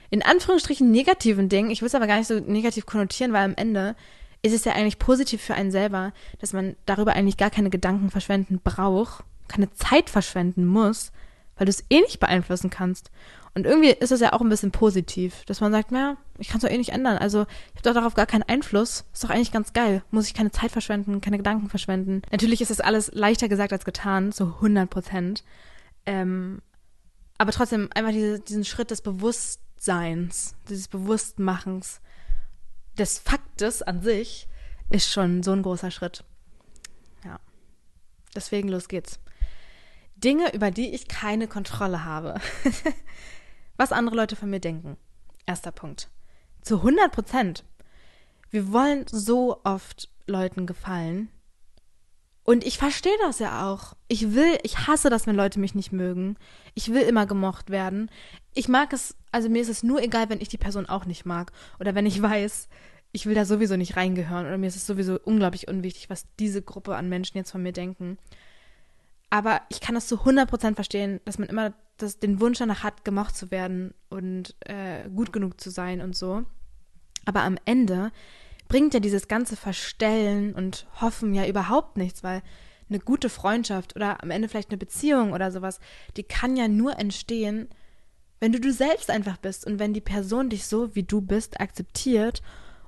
in Anführungsstrichen, negativen Dingen. Ich will es aber gar nicht so negativ konnotieren, weil am Ende ist es ja eigentlich positiv für einen selber, dass man darüber eigentlich gar keine Gedanken verschwenden braucht, keine Zeit verschwenden muss, weil du es eh nicht beeinflussen kannst. Und irgendwie ist es ja auch ein bisschen positiv, dass man sagt, naja, ich kann es doch eh nicht ändern. Also ich habe doch darauf gar keinen Einfluss. Ist doch eigentlich ganz geil. Muss ich keine Zeit verschwenden, keine Gedanken verschwenden. Natürlich ist das alles leichter gesagt als getan, so 100 Prozent. Ähm, aber trotzdem einfach diese, diesen Schritt des Bewusstseins, dieses Bewusstmachens, des Faktes an sich ist schon so ein großer Schritt. Ja. Deswegen los geht's. Dinge, über die ich keine Kontrolle habe. Was andere Leute von mir denken. Erster Punkt. Zu 100 Prozent. Wir wollen so oft Leuten gefallen. Und ich verstehe das ja auch. Ich will, ich hasse das, wenn Leute mich nicht mögen. Ich will immer gemocht werden. Ich mag es, also mir ist es nur egal, wenn ich die Person auch nicht mag. Oder wenn ich weiß, ich will da sowieso nicht reingehören oder mir ist es sowieso unglaublich unwichtig, was diese Gruppe an Menschen jetzt von mir denken. Aber ich kann das zu 100% verstehen, dass man immer das, den Wunsch danach hat, gemocht zu werden und äh, gut genug zu sein und so. Aber am Ende bringt ja dieses ganze Verstellen und Hoffen ja überhaupt nichts, weil eine gute Freundschaft oder am Ende vielleicht eine Beziehung oder sowas, die kann ja nur entstehen, Wenn du du selbst einfach bist und wenn die Person dich so, wie du bist, akzeptiert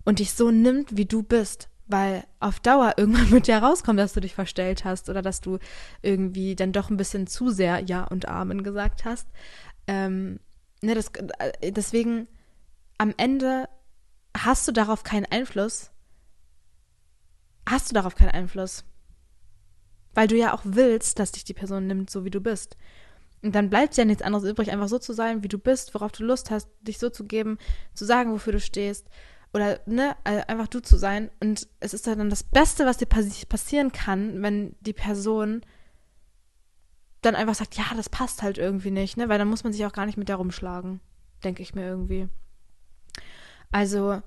und dich so nimmt, wie du bist, weil auf Dauer irgendwann mit dir rauskommt, dass du dich verstellt hast oder dass du irgendwie dann doch ein bisschen zu sehr Ja und Amen gesagt hast. Ähm, ne, das, äh, deswegen am Ende hast du darauf keinen Einfluss. Hast du darauf keinen Einfluss. Weil du ja auch willst, dass dich die Person nimmt, so wie du bist. Und dann bleibt ja nichts anderes übrig, einfach so zu sein, wie du bist, worauf du Lust hast, dich so zu geben, zu sagen, wofür du stehst. Oder, ne, äh, einfach du zu sein. Und es ist dann das Beste, was dir passieren kann, wenn die Person dann einfach sagt, ja, das passt halt irgendwie nicht, ne? Weil dann muss man sich auch gar nicht mit der rumschlagen, denke ich mir irgendwie. Also,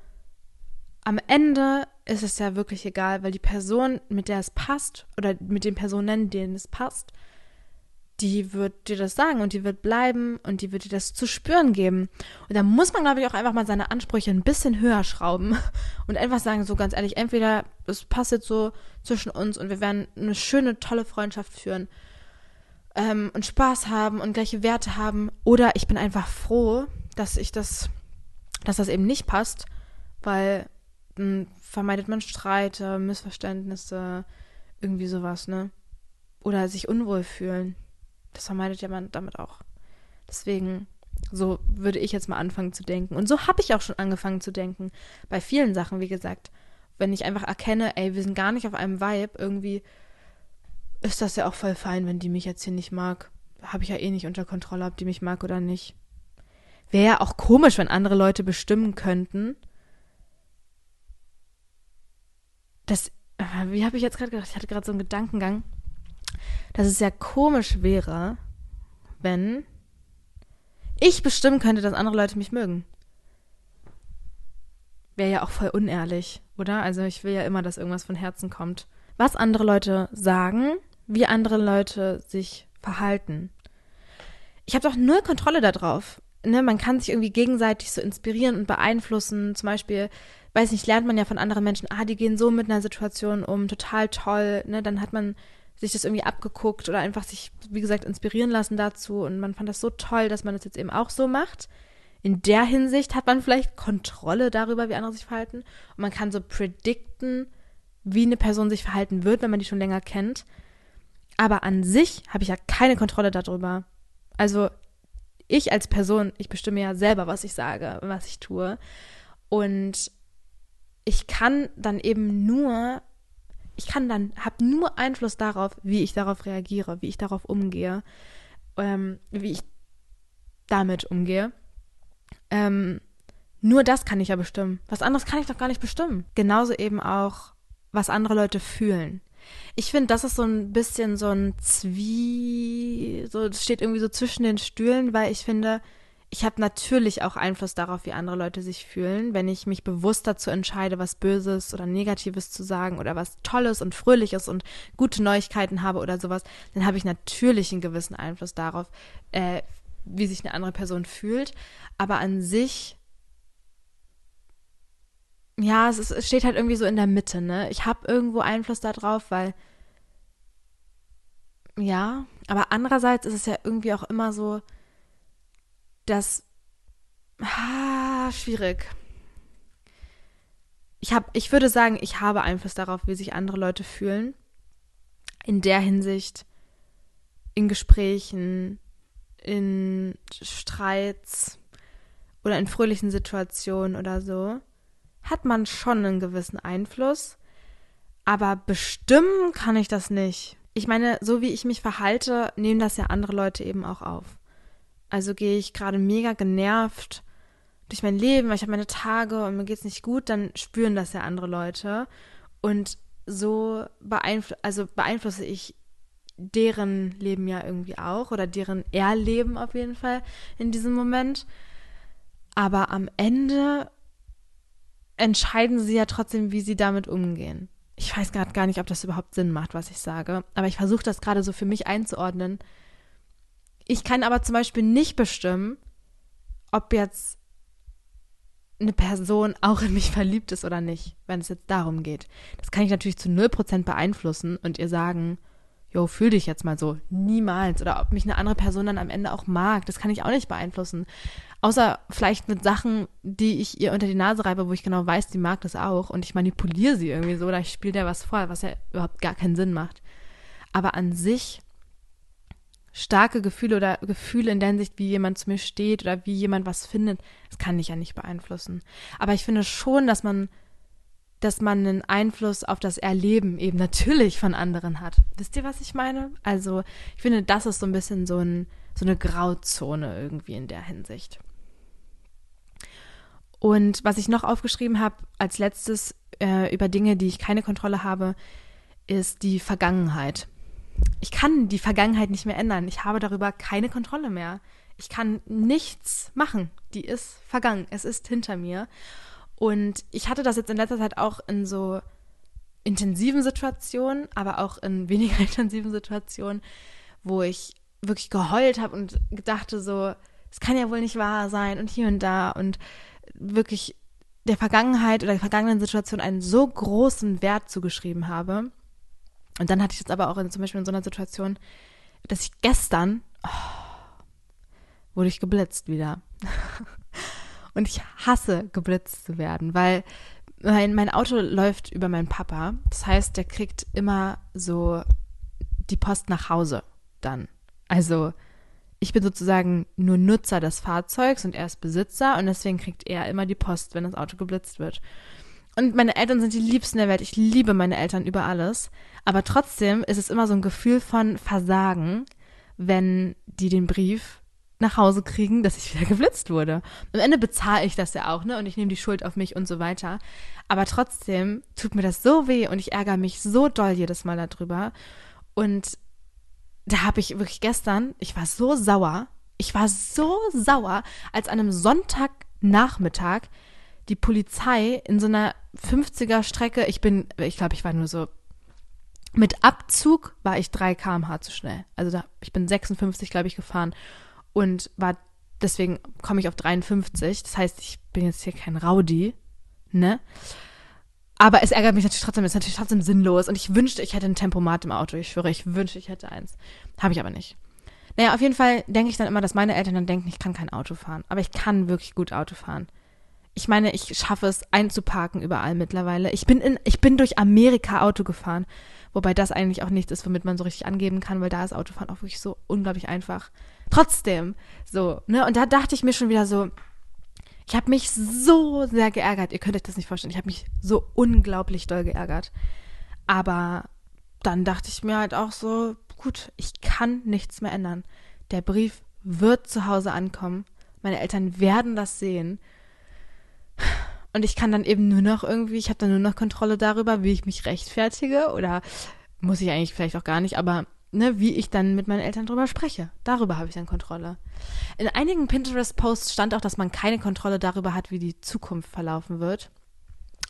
am Ende ist es ja wirklich egal, weil die Person, mit der es passt, oder mit den Personen, denen es passt, die wird dir das sagen und die wird bleiben und die wird dir das zu spüren geben. Und da muss man, glaube ich, auch einfach mal seine Ansprüche ein bisschen höher schrauben und einfach sagen, so ganz ehrlich, entweder es passt jetzt so zwischen uns und wir werden eine schöne, tolle Freundschaft führen ähm, und Spaß haben und gleiche Werte haben, oder ich bin einfach froh, dass ich das, dass das eben nicht passt, weil dann vermeidet man Streite, Missverständnisse, irgendwie sowas, ne? Oder sich unwohl fühlen. Das vermeidet ja man damit auch. Deswegen, so würde ich jetzt mal anfangen zu denken. Und so habe ich auch schon angefangen zu denken. Bei vielen Sachen, wie gesagt. Wenn ich einfach erkenne, ey, wir sind gar nicht auf einem Vibe, irgendwie ist das ja auch voll fein, wenn die mich jetzt hier nicht mag. Habe ich ja eh nicht unter Kontrolle, ob die mich mag oder nicht. Wäre ja auch komisch, wenn andere Leute bestimmen könnten. Das, äh, wie habe ich jetzt gerade gedacht? Ich hatte gerade so einen Gedankengang dass es ja komisch wäre, wenn ich bestimmen könnte, dass andere Leute mich mögen. Wäre ja auch voll unehrlich, oder? Also ich will ja immer, dass irgendwas von Herzen kommt. Was andere Leute sagen, wie andere Leute sich verhalten. Ich habe doch null Kontrolle darauf. Ne, man kann sich irgendwie gegenseitig so inspirieren und beeinflussen. Zum Beispiel, weiß nicht, lernt man ja von anderen Menschen, ah, die gehen so mit einer Situation um, total toll. Ne, dann hat man sich das irgendwie abgeguckt oder einfach sich, wie gesagt, inspirieren lassen dazu. Und man fand das so toll, dass man das jetzt eben auch so macht. In der Hinsicht hat man vielleicht Kontrolle darüber, wie andere sich verhalten. Und man kann so predikten, wie eine Person sich verhalten wird, wenn man die schon länger kennt. Aber an sich habe ich ja keine Kontrolle darüber. Also ich als Person, ich bestimme ja selber, was ich sage, was ich tue. Und ich kann dann eben nur ich kann dann, habe nur Einfluss darauf, wie ich darauf reagiere, wie ich darauf umgehe, ähm, wie ich damit umgehe. Ähm, nur das kann ich ja bestimmen. Was anderes kann ich doch gar nicht bestimmen. Genauso eben auch, was andere Leute fühlen. Ich finde, das ist so ein bisschen so ein Zwie, so das steht irgendwie so zwischen den Stühlen, weil ich finde, ich habe natürlich auch Einfluss darauf, wie andere Leute sich fühlen. Wenn ich mich bewusst dazu entscheide, was Böses oder Negatives zu sagen oder was Tolles und Fröhliches und gute Neuigkeiten habe oder sowas, dann habe ich natürlich einen gewissen Einfluss darauf, äh, wie sich eine andere Person fühlt. Aber an sich, ja, es, ist, es steht halt irgendwie so in der Mitte, ne? Ich habe irgendwo Einfluss darauf, weil, ja, aber andererseits ist es ja irgendwie auch immer so, das ah, schwierig. Ich habe, ich würde sagen, ich habe Einfluss darauf, wie sich andere Leute fühlen. In der Hinsicht, in Gesprächen, in Streits oder in fröhlichen Situationen oder so, hat man schon einen gewissen Einfluss. Aber bestimmen kann ich das nicht. Ich meine, so wie ich mich verhalte, nehmen das ja andere Leute eben auch auf. Also gehe ich gerade mega genervt durch mein Leben, weil ich habe meine Tage und mir geht es nicht gut, dann spüren das ja andere Leute. Und so beeinflu also beeinflusse ich deren Leben ja irgendwie auch oder deren Erleben auf jeden Fall in diesem Moment. Aber am Ende entscheiden sie ja trotzdem, wie sie damit umgehen. Ich weiß gerade gar nicht, ob das überhaupt Sinn macht, was ich sage, aber ich versuche das gerade so für mich einzuordnen, ich kann aber zum Beispiel nicht bestimmen, ob jetzt eine Person auch in mich verliebt ist oder nicht, wenn es jetzt darum geht. Das kann ich natürlich zu 0% beeinflussen und ihr sagen, yo, fühl dich jetzt mal so. Niemals. Oder ob mich eine andere Person dann am Ende auch mag, das kann ich auch nicht beeinflussen. Außer vielleicht mit Sachen, die ich ihr unter die Nase reibe, wo ich genau weiß, die mag das auch und ich manipuliere sie irgendwie so oder ich spiele der was vor, was ja überhaupt gar keinen Sinn macht. Aber an sich starke Gefühle oder Gefühle in der Hinsicht, wie jemand zu mir steht oder wie jemand was findet, das kann ich ja nicht beeinflussen. Aber ich finde schon, dass man, dass man einen Einfluss auf das Erleben eben natürlich von anderen hat. Wisst ihr, was ich meine? Also, ich finde, das ist so ein bisschen so, ein, so eine Grauzone irgendwie in der Hinsicht. Und was ich noch aufgeschrieben habe als letztes äh, über Dinge, die ich keine Kontrolle habe, ist die Vergangenheit ich kann die Vergangenheit nicht mehr ändern. Ich habe darüber keine Kontrolle mehr. Ich kann nichts machen. Die ist vergangen. Es ist hinter mir. Und ich hatte das jetzt in letzter Zeit auch in so intensiven Situationen, aber auch in weniger intensiven Situationen, wo ich wirklich geheult habe und dachte so, es kann ja wohl nicht wahr sein und hier und da und wirklich der Vergangenheit oder der vergangenen Situation einen so großen Wert zugeschrieben habe und dann hatte ich jetzt aber auch in, zum Beispiel in so einer Situation, dass ich gestern oh, wurde ich geblitzt wieder. und ich hasse geblitzt zu werden, weil mein, mein Auto läuft über meinen Papa. Das heißt, der kriegt immer so die Post nach Hause dann. Also ich bin sozusagen nur Nutzer des Fahrzeugs und er ist Besitzer und deswegen kriegt er immer die Post, wenn das Auto geblitzt wird. Und meine Eltern sind die liebsten der Welt. Ich liebe meine Eltern über alles. Aber trotzdem ist es immer so ein Gefühl von Versagen, wenn die den Brief nach Hause kriegen, dass ich wieder geblitzt wurde. Am Ende bezahle ich das ja auch, ne? Und ich nehme die Schuld auf mich und so weiter. Aber trotzdem tut mir das so weh und ich ärgere mich so doll jedes Mal darüber. Und da habe ich wirklich gestern, ich war so sauer. Ich war so sauer, als an einem Sonntagnachmittag die Polizei in so einer 50er Strecke, ich bin, ich glaube, ich war nur so, mit Abzug war ich 3 km/h zu schnell. Also da, ich bin 56, glaube ich, gefahren und war, deswegen komme ich auf 53. Das heißt, ich bin jetzt hier kein Rowdy, ne? Aber es ärgert mich natürlich trotzdem, es ist natürlich trotzdem sinnlos. Und ich wünschte, ich hätte ein Tempomat im Auto. Ich schwöre, ich wünschte, ich hätte eins. Habe ich aber nicht. Naja, auf jeden Fall denke ich dann immer, dass meine Eltern dann denken, ich kann kein Auto fahren. Aber ich kann wirklich gut Auto fahren ich meine, ich schaffe es einzuparken überall mittlerweile. Ich bin in, ich bin durch Amerika Auto gefahren, wobei das eigentlich auch nichts ist, womit man so richtig angeben kann, weil da ist Autofahren auch wirklich so unglaublich einfach. Trotzdem, so, ne? Und da dachte ich mir schon wieder so, ich habe mich so sehr geärgert. Ihr könnt euch das nicht vorstellen. Ich habe mich so unglaublich doll geärgert. Aber dann dachte ich mir halt auch so, gut, ich kann nichts mehr ändern. Der Brief wird zu Hause ankommen. Meine Eltern werden das sehen. Und ich kann dann eben nur noch irgendwie, ich habe dann nur noch Kontrolle darüber, wie ich mich rechtfertige oder muss ich eigentlich vielleicht auch gar nicht, aber ne, wie ich dann mit meinen Eltern drüber spreche. Darüber habe ich dann Kontrolle. In einigen Pinterest-Posts stand auch, dass man keine Kontrolle darüber hat, wie die Zukunft verlaufen wird.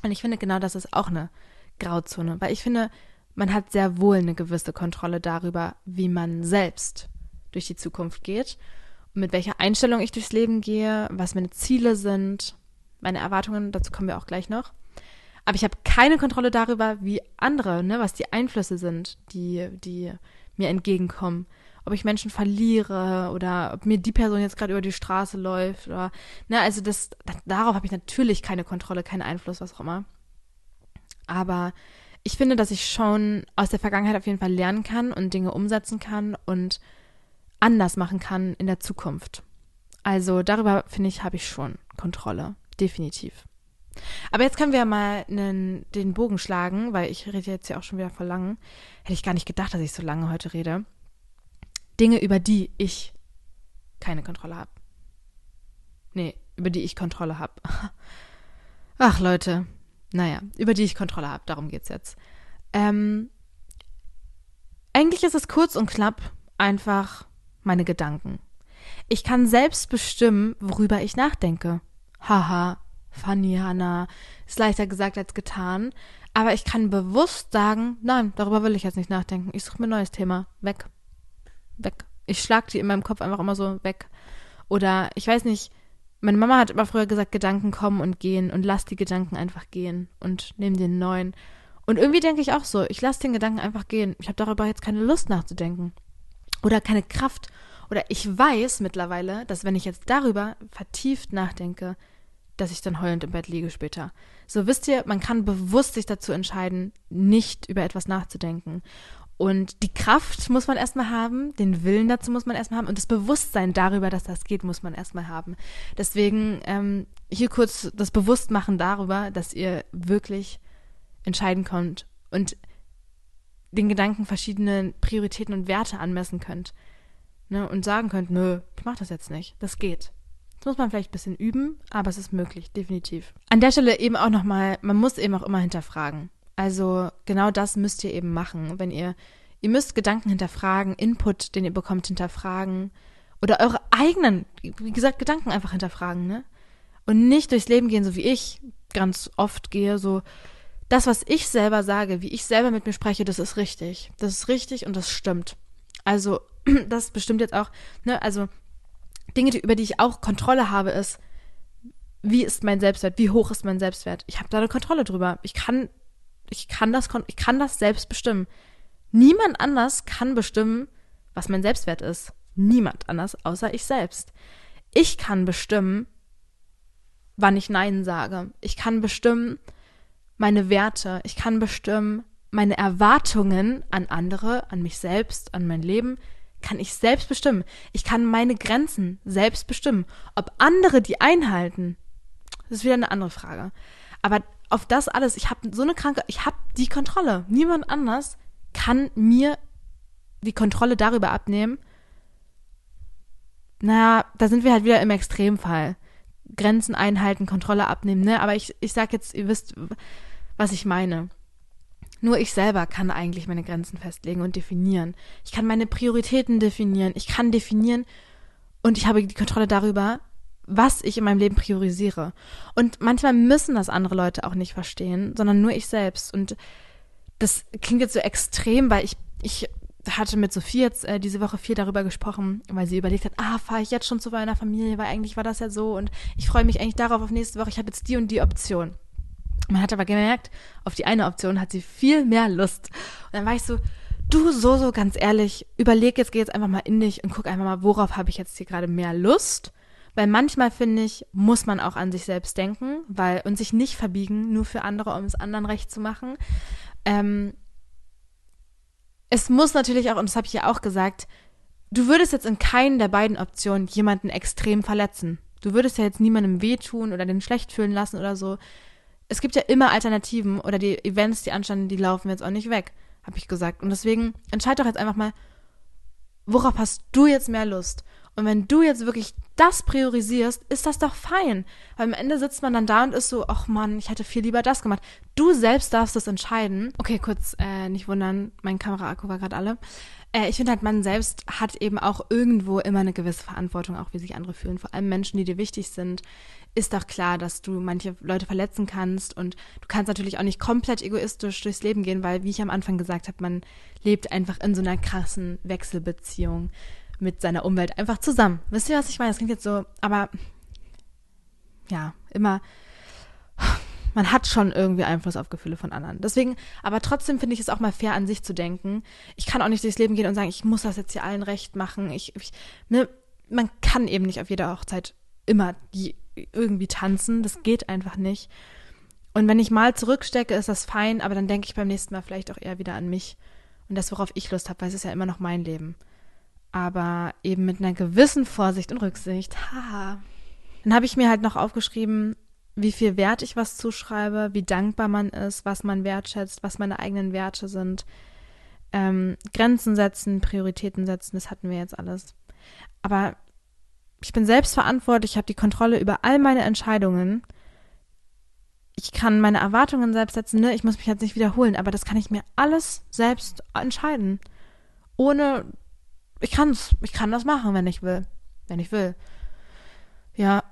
Und ich finde, genau das ist auch eine Grauzone, weil ich finde, man hat sehr wohl eine gewisse Kontrolle darüber, wie man selbst durch die Zukunft geht, mit welcher Einstellung ich durchs Leben gehe, was meine Ziele sind, meine Erwartungen, dazu kommen wir auch gleich noch. Aber ich habe keine Kontrolle darüber, wie andere, ne, was die Einflüsse sind, die, die mir entgegenkommen. Ob ich Menschen verliere oder ob mir die Person jetzt gerade über die Straße läuft oder, ne, also das, das darauf habe ich natürlich keine Kontrolle, keinen Einfluss, was auch immer. Aber ich finde, dass ich schon aus der Vergangenheit auf jeden Fall lernen kann und Dinge umsetzen kann und anders machen kann in der Zukunft. Also darüber finde ich, habe ich schon Kontrolle definitiv. Aber jetzt können wir mal einen, den Bogen schlagen, weil ich rede jetzt ja auch schon wieder vor lang. Hätte ich gar nicht gedacht, dass ich so lange heute rede. Dinge, über die ich keine Kontrolle habe. Nee, über die ich Kontrolle habe. Ach, Leute. Naja, über die ich Kontrolle habe, darum geht's jetzt. Ähm, eigentlich ist es kurz und knapp einfach meine Gedanken. Ich kann selbst bestimmen, worüber ich nachdenke haha, funny, Hannah, ist leichter gesagt als getan. Aber ich kann bewusst sagen, nein, darüber will ich jetzt nicht nachdenken. Ich suche mir ein neues Thema. Weg. Weg. Ich schlag die in meinem Kopf einfach immer so weg. Oder ich weiß nicht, meine Mama hat immer früher gesagt, Gedanken kommen und gehen und lass die Gedanken einfach gehen und nehm den neuen. Und irgendwie denke ich auch so, ich lasse den Gedanken einfach gehen. Ich habe darüber jetzt keine Lust nachzudenken. Oder keine Kraft. Oder ich weiß mittlerweile, dass wenn ich jetzt darüber vertieft nachdenke, dass ich dann heulend im Bett liege später. So wisst ihr, man kann bewusst sich dazu entscheiden, nicht über etwas nachzudenken. Und die Kraft muss man erstmal haben, den Willen dazu muss man erstmal haben und das Bewusstsein darüber, dass das geht, muss man erstmal haben. Deswegen ähm, hier kurz das Bewusstmachen darüber, dass ihr wirklich entscheiden könnt und den Gedanken verschiedene Prioritäten und Werte anmessen könnt. Ne, und sagen könnt, nö, ich mach das jetzt nicht. Das geht. Das muss man vielleicht ein bisschen üben, aber es ist möglich, definitiv. An der Stelle eben auch nochmal, man muss eben auch immer hinterfragen. Also genau das müsst ihr eben machen, wenn ihr, ihr müsst Gedanken hinterfragen, Input, den ihr bekommt, hinterfragen oder eure eigenen, wie gesagt, Gedanken einfach hinterfragen, ne? Und nicht durchs Leben gehen, so wie ich ganz oft gehe, so das, was ich selber sage, wie ich selber mit mir spreche, das ist richtig. Das ist richtig und das stimmt. Also, das bestimmt jetzt auch, ne, also Dinge, die, über die ich auch Kontrolle habe, ist, wie ist mein Selbstwert, wie hoch ist mein Selbstwert? Ich habe da eine Kontrolle drüber. Ich kann ich kann das, ich kann das selbst bestimmen. Niemand anders kann bestimmen, was mein Selbstwert ist. Niemand anders, außer ich selbst. Ich kann bestimmen, wann ich Nein sage. Ich kann bestimmen meine Werte. Ich kann bestimmen meine Erwartungen an andere, an mich selbst, an mein Leben. Kann ich selbst bestimmen. Ich kann meine Grenzen selbst bestimmen. Ob andere die einhalten, das ist wieder eine andere Frage. Aber auf das alles, ich habe so eine kranke, ich habe die Kontrolle. Niemand anders kann mir die Kontrolle darüber abnehmen. Naja, da sind wir halt wieder im Extremfall. Grenzen einhalten, Kontrolle abnehmen, ne? Aber ich, ich sag jetzt, ihr wisst, was ich meine. Nur ich selber kann eigentlich meine Grenzen festlegen und definieren. Ich kann meine Prioritäten definieren. Ich kann definieren und ich habe die Kontrolle darüber, was ich in meinem Leben priorisiere. Und manchmal müssen das andere Leute auch nicht verstehen, sondern nur ich selbst. Und das klingt jetzt so extrem, weil ich, ich hatte mit Sophie jetzt äh, diese Woche viel darüber gesprochen, weil sie überlegt hat, ah, fahre ich jetzt schon zu meiner Familie, weil eigentlich war das ja so und ich freue mich eigentlich darauf auf nächste Woche, ich habe jetzt die und die Option. Man hat aber gemerkt, auf die eine Option hat sie viel mehr Lust. Und dann war ich so, du so, so ganz ehrlich, überleg jetzt, geh jetzt einfach mal in dich und guck einfach mal, worauf habe ich jetzt hier gerade mehr Lust weil manchmal, finde ich, muss man auch an sich selbst denken, weil und sich nicht verbiegen, nur für andere, um es anderen recht zu machen. Ähm, es muss natürlich auch, und das habe ich ja auch gesagt, du würdest jetzt in keinen der beiden Optionen jemanden extrem verletzen. Du würdest ja jetzt niemandem wehtun oder den schlecht fühlen lassen oder so. Es gibt ja immer Alternativen oder die Events, die anstanden, die laufen jetzt auch nicht weg, habe ich gesagt. Und deswegen entscheid doch jetzt einfach mal, worauf hast du jetzt mehr Lust? Und wenn du jetzt wirklich das priorisierst, ist das doch fein. Weil am Ende sitzt man dann da und ist so, ach Mann, ich hätte viel lieber das gemacht. Du selbst darfst das entscheiden. Okay, kurz, äh, nicht wundern, mein Kameraakku war gerade alle. Äh, ich finde halt, man selbst hat eben auch irgendwo immer eine gewisse Verantwortung, auch wie sich andere fühlen. Vor allem Menschen, die dir wichtig sind, ist doch klar, dass du manche Leute verletzen kannst und du kannst natürlich auch nicht komplett egoistisch durchs Leben gehen, weil, wie ich am Anfang gesagt habe, man lebt einfach in so einer krassen Wechselbeziehung mit seiner Umwelt einfach zusammen. Wisst ihr, was ich meine? Das klingt jetzt so, aber ja, immer, man hat schon irgendwie Einfluss auf Gefühle von anderen. Deswegen, aber trotzdem finde ich es auch mal fair, an sich zu denken. Ich kann auch nicht durchs Leben gehen und sagen, ich muss das jetzt hier allen recht machen. Ich, ich ne, man kann eben nicht auf jeder Hochzeit immer die irgendwie tanzen. Das geht einfach nicht. Und wenn ich mal zurückstecke, ist das fein, aber dann denke ich beim nächsten Mal vielleicht auch eher wieder an mich und das, worauf ich Lust habe, weil es ist ja immer noch mein Leben aber eben mit einer gewissen Vorsicht und Rücksicht. Haha. Dann habe ich mir halt noch aufgeschrieben, wie viel Wert ich was zuschreibe, wie dankbar man ist, was man wertschätzt, was meine eigenen Werte sind. Ähm, Grenzen setzen, Prioritäten setzen, das hatten wir jetzt alles. Aber ich bin selbst verantwortlich, ich habe die Kontrolle über all meine Entscheidungen. Ich kann meine Erwartungen selbst setzen, ne? Ich muss mich jetzt nicht wiederholen, aber das kann ich mir alles selbst entscheiden. Ohne ich kann's, ich kann das machen, wenn ich will. Wenn ich will. Ja,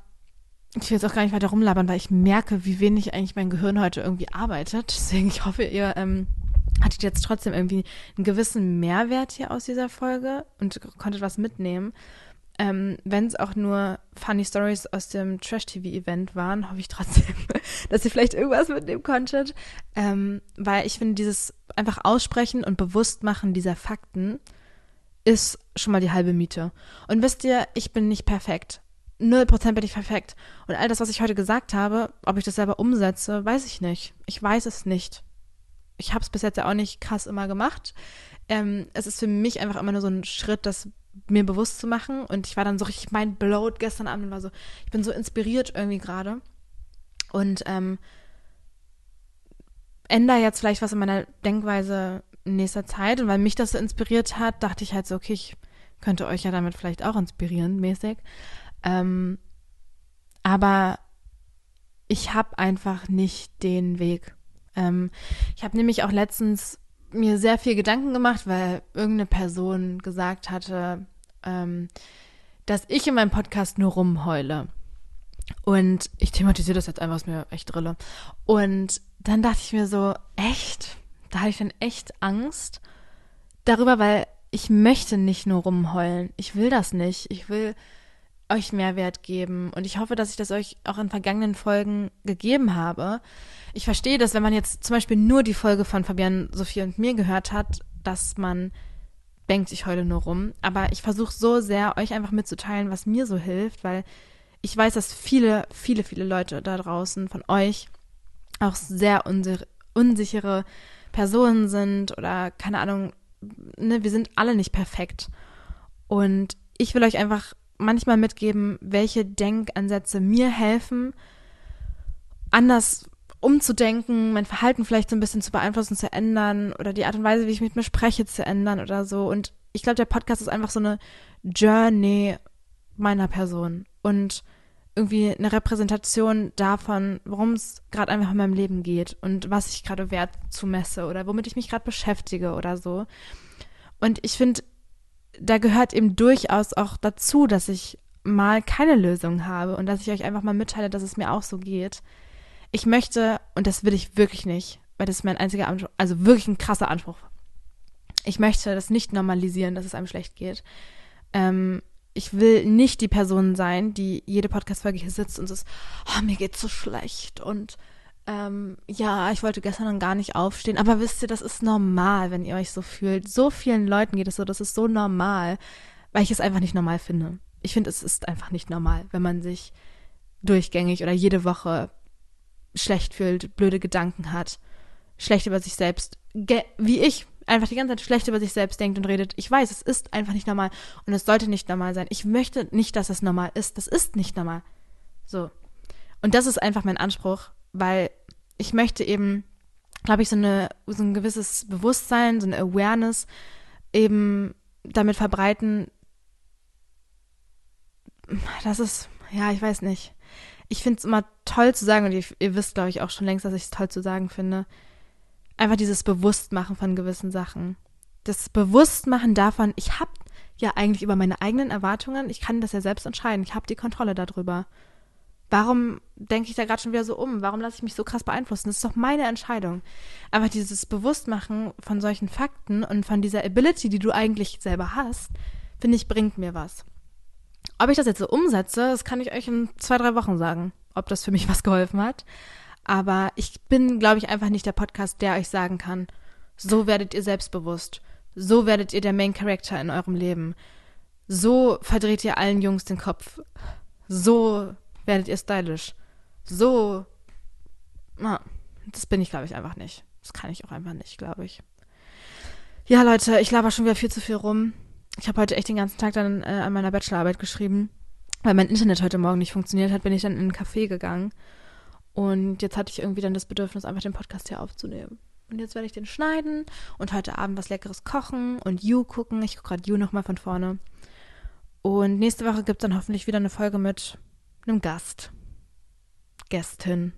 ich will jetzt auch gar nicht weiter rumlabern, weil ich merke, wie wenig eigentlich mein Gehirn heute irgendwie arbeitet. Deswegen, ich hoffe, ihr ähm, hattet jetzt trotzdem irgendwie einen gewissen Mehrwert hier aus dieser Folge und konntet was mitnehmen. Ähm, Wenn es auch nur Funny Stories aus dem Trash-TV-Event waren, hoffe ich trotzdem, dass ihr vielleicht irgendwas mitnehmen konntet. Ähm, weil ich finde, dieses einfach Aussprechen und Bewusstmachen dieser Fakten ist schon mal die halbe Miete. Und wisst ihr, ich bin nicht perfekt. Null Prozent bin ich perfekt. Und all das, was ich heute gesagt habe, ob ich das selber umsetze, weiß ich nicht. Ich weiß es nicht. Ich habe es bis jetzt ja auch nicht krass immer gemacht. Ähm, es ist für mich einfach immer nur so ein Schritt, das mir bewusst zu machen. Und ich war dann so richtig mein blowed gestern Abend und war so, ich bin so inspiriert irgendwie gerade. Und ähm, ändere jetzt vielleicht was in meiner Denkweise in nächster Zeit. Und weil mich das so inspiriert hat, dachte ich halt so, okay, ich könnte euch ja damit vielleicht auch inspirieren, mäßig. Ähm, aber ich habe einfach nicht den Weg. Ähm, ich habe nämlich auch letztens mir sehr viel Gedanken gemacht, weil irgendeine Person gesagt hatte, ähm, dass ich in meinem Podcast nur rumheule. Und ich thematisiere das jetzt einfach, was mir echt drille. Und dann dachte ich mir so, echt? Da hatte ich dann echt Angst darüber, weil ich möchte nicht nur rumheulen. Ich will das nicht. Ich will euch Mehrwert geben. Und ich hoffe, dass ich das euch auch in vergangenen Folgen gegeben habe. Ich verstehe dass wenn man jetzt zum Beispiel nur die Folge von Fabian, Sophie und mir gehört hat, dass man denkt, ich heule nur rum. Aber ich versuche so sehr, euch einfach mitzuteilen, was mir so hilft, weil ich weiß, dass viele, viele, viele Leute da draußen von euch auch sehr unsichere Personen sind oder keine Ahnung, ne, wir sind alle nicht perfekt. Und ich will euch einfach manchmal mitgeben, welche Denkansätze mir helfen, anders umzudenken, mein Verhalten vielleicht so ein bisschen zu beeinflussen, zu ändern oder die Art und Weise, wie ich mit mir spreche, zu ändern oder so. Und ich glaube, der Podcast ist einfach so eine Journey meiner Person und irgendwie eine Repräsentation davon, worum es gerade einfach in meinem Leben geht und was ich gerade wert zu messe oder womit ich mich gerade beschäftige oder so. Und ich finde, da gehört eben durchaus auch dazu, dass ich mal keine Lösung habe und dass ich euch einfach mal mitteile, dass es mir auch so geht. Ich möchte, und das will ich wirklich nicht, weil das ist mein einziger Anspruch, also wirklich ein krasser Anspruch. Ich möchte das nicht normalisieren, dass es einem schlecht geht. Ähm, ich will nicht die Person sein, die jede Podcast-Folge hier sitzt und ist, oh, mir geht's so schlecht und ähm, ja, ich wollte gestern dann gar nicht aufstehen, aber wisst ihr, das ist normal, wenn ihr euch so fühlt. So vielen Leuten geht es so, das ist so normal, weil ich es einfach nicht normal finde. Ich finde, es ist einfach nicht normal, wenn man sich durchgängig oder jede Woche schlecht fühlt, blöde Gedanken hat, schlecht über sich selbst, wie ich, einfach die ganze Zeit schlecht über sich selbst denkt und redet. Ich weiß, es ist einfach nicht normal und es sollte nicht normal sein. Ich möchte nicht, dass es normal ist. Das ist nicht normal. So. Und das ist einfach mein Anspruch weil ich möchte eben, glaube ich, so, eine, so ein gewisses Bewusstsein, so eine Awareness eben damit verbreiten, das ist, ja, ich weiß nicht. Ich finde es immer toll zu sagen, und ihr, ihr wisst, glaube ich, auch schon längst, dass ich es toll zu sagen finde. Einfach dieses Bewusstmachen von gewissen Sachen. Das Bewusstmachen davon, ich habe ja eigentlich über meine eigenen Erwartungen, ich kann das ja selbst entscheiden, ich habe die Kontrolle darüber. Warum denke ich da gerade schon wieder so um? Warum lasse ich mich so krass beeinflussen? Das ist doch meine Entscheidung. Aber dieses Bewusstmachen von solchen Fakten und von dieser Ability, die du eigentlich selber hast, finde ich, bringt mir was. Ob ich das jetzt so umsetze, das kann ich euch in zwei, drei Wochen sagen, ob das für mich was geholfen hat. Aber ich bin, glaube ich, einfach nicht der Podcast, der euch sagen kann, so werdet ihr selbstbewusst. So werdet ihr der Main Character in eurem Leben. So verdreht ihr allen Jungs den Kopf. So werdet ihr stylisch. So, na, das bin ich, glaube ich, einfach nicht. Das kann ich auch einfach nicht, glaube ich. Ja, Leute, ich laber schon wieder viel zu viel rum. Ich habe heute echt den ganzen Tag dann äh, an meiner Bachelorarbeit geschrieben. Weil mein Internet heute Morgen nicht funktioniert hat, bin ich dann in ein Café gegangen. Und jetzt hatte ich irgendwie dann das Bedürfnis, einfach den Podcast hier aufzunehmen. Und jetzt werde ich den schneiden und heute Abend was Leckeres kochen und You gucken. Ich gucke gerade You nochmal von vorne. Und nächste Woche gibt es dann hoffentlich wieder eine Folge mit einem Gast. Gästin.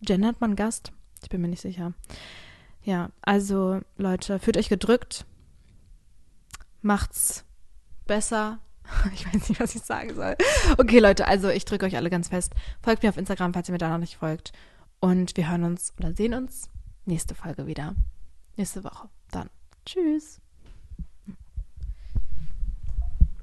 Gendert man Gast? Ich bin mir nicht sicher. Ja, also Leute, fühlt euch gedrückt. Macht's besser. Ich weiß nicht, was ich sagen soll. Okay, Leute, also ich drücke euch alle ganz fest. Folgt mir auf Instagram, falls ihr mir da noch nicht folgt. Und wir hören uns oder sehen uns nächste Folge wieder. Nächste Woche. Dann. Tschüss.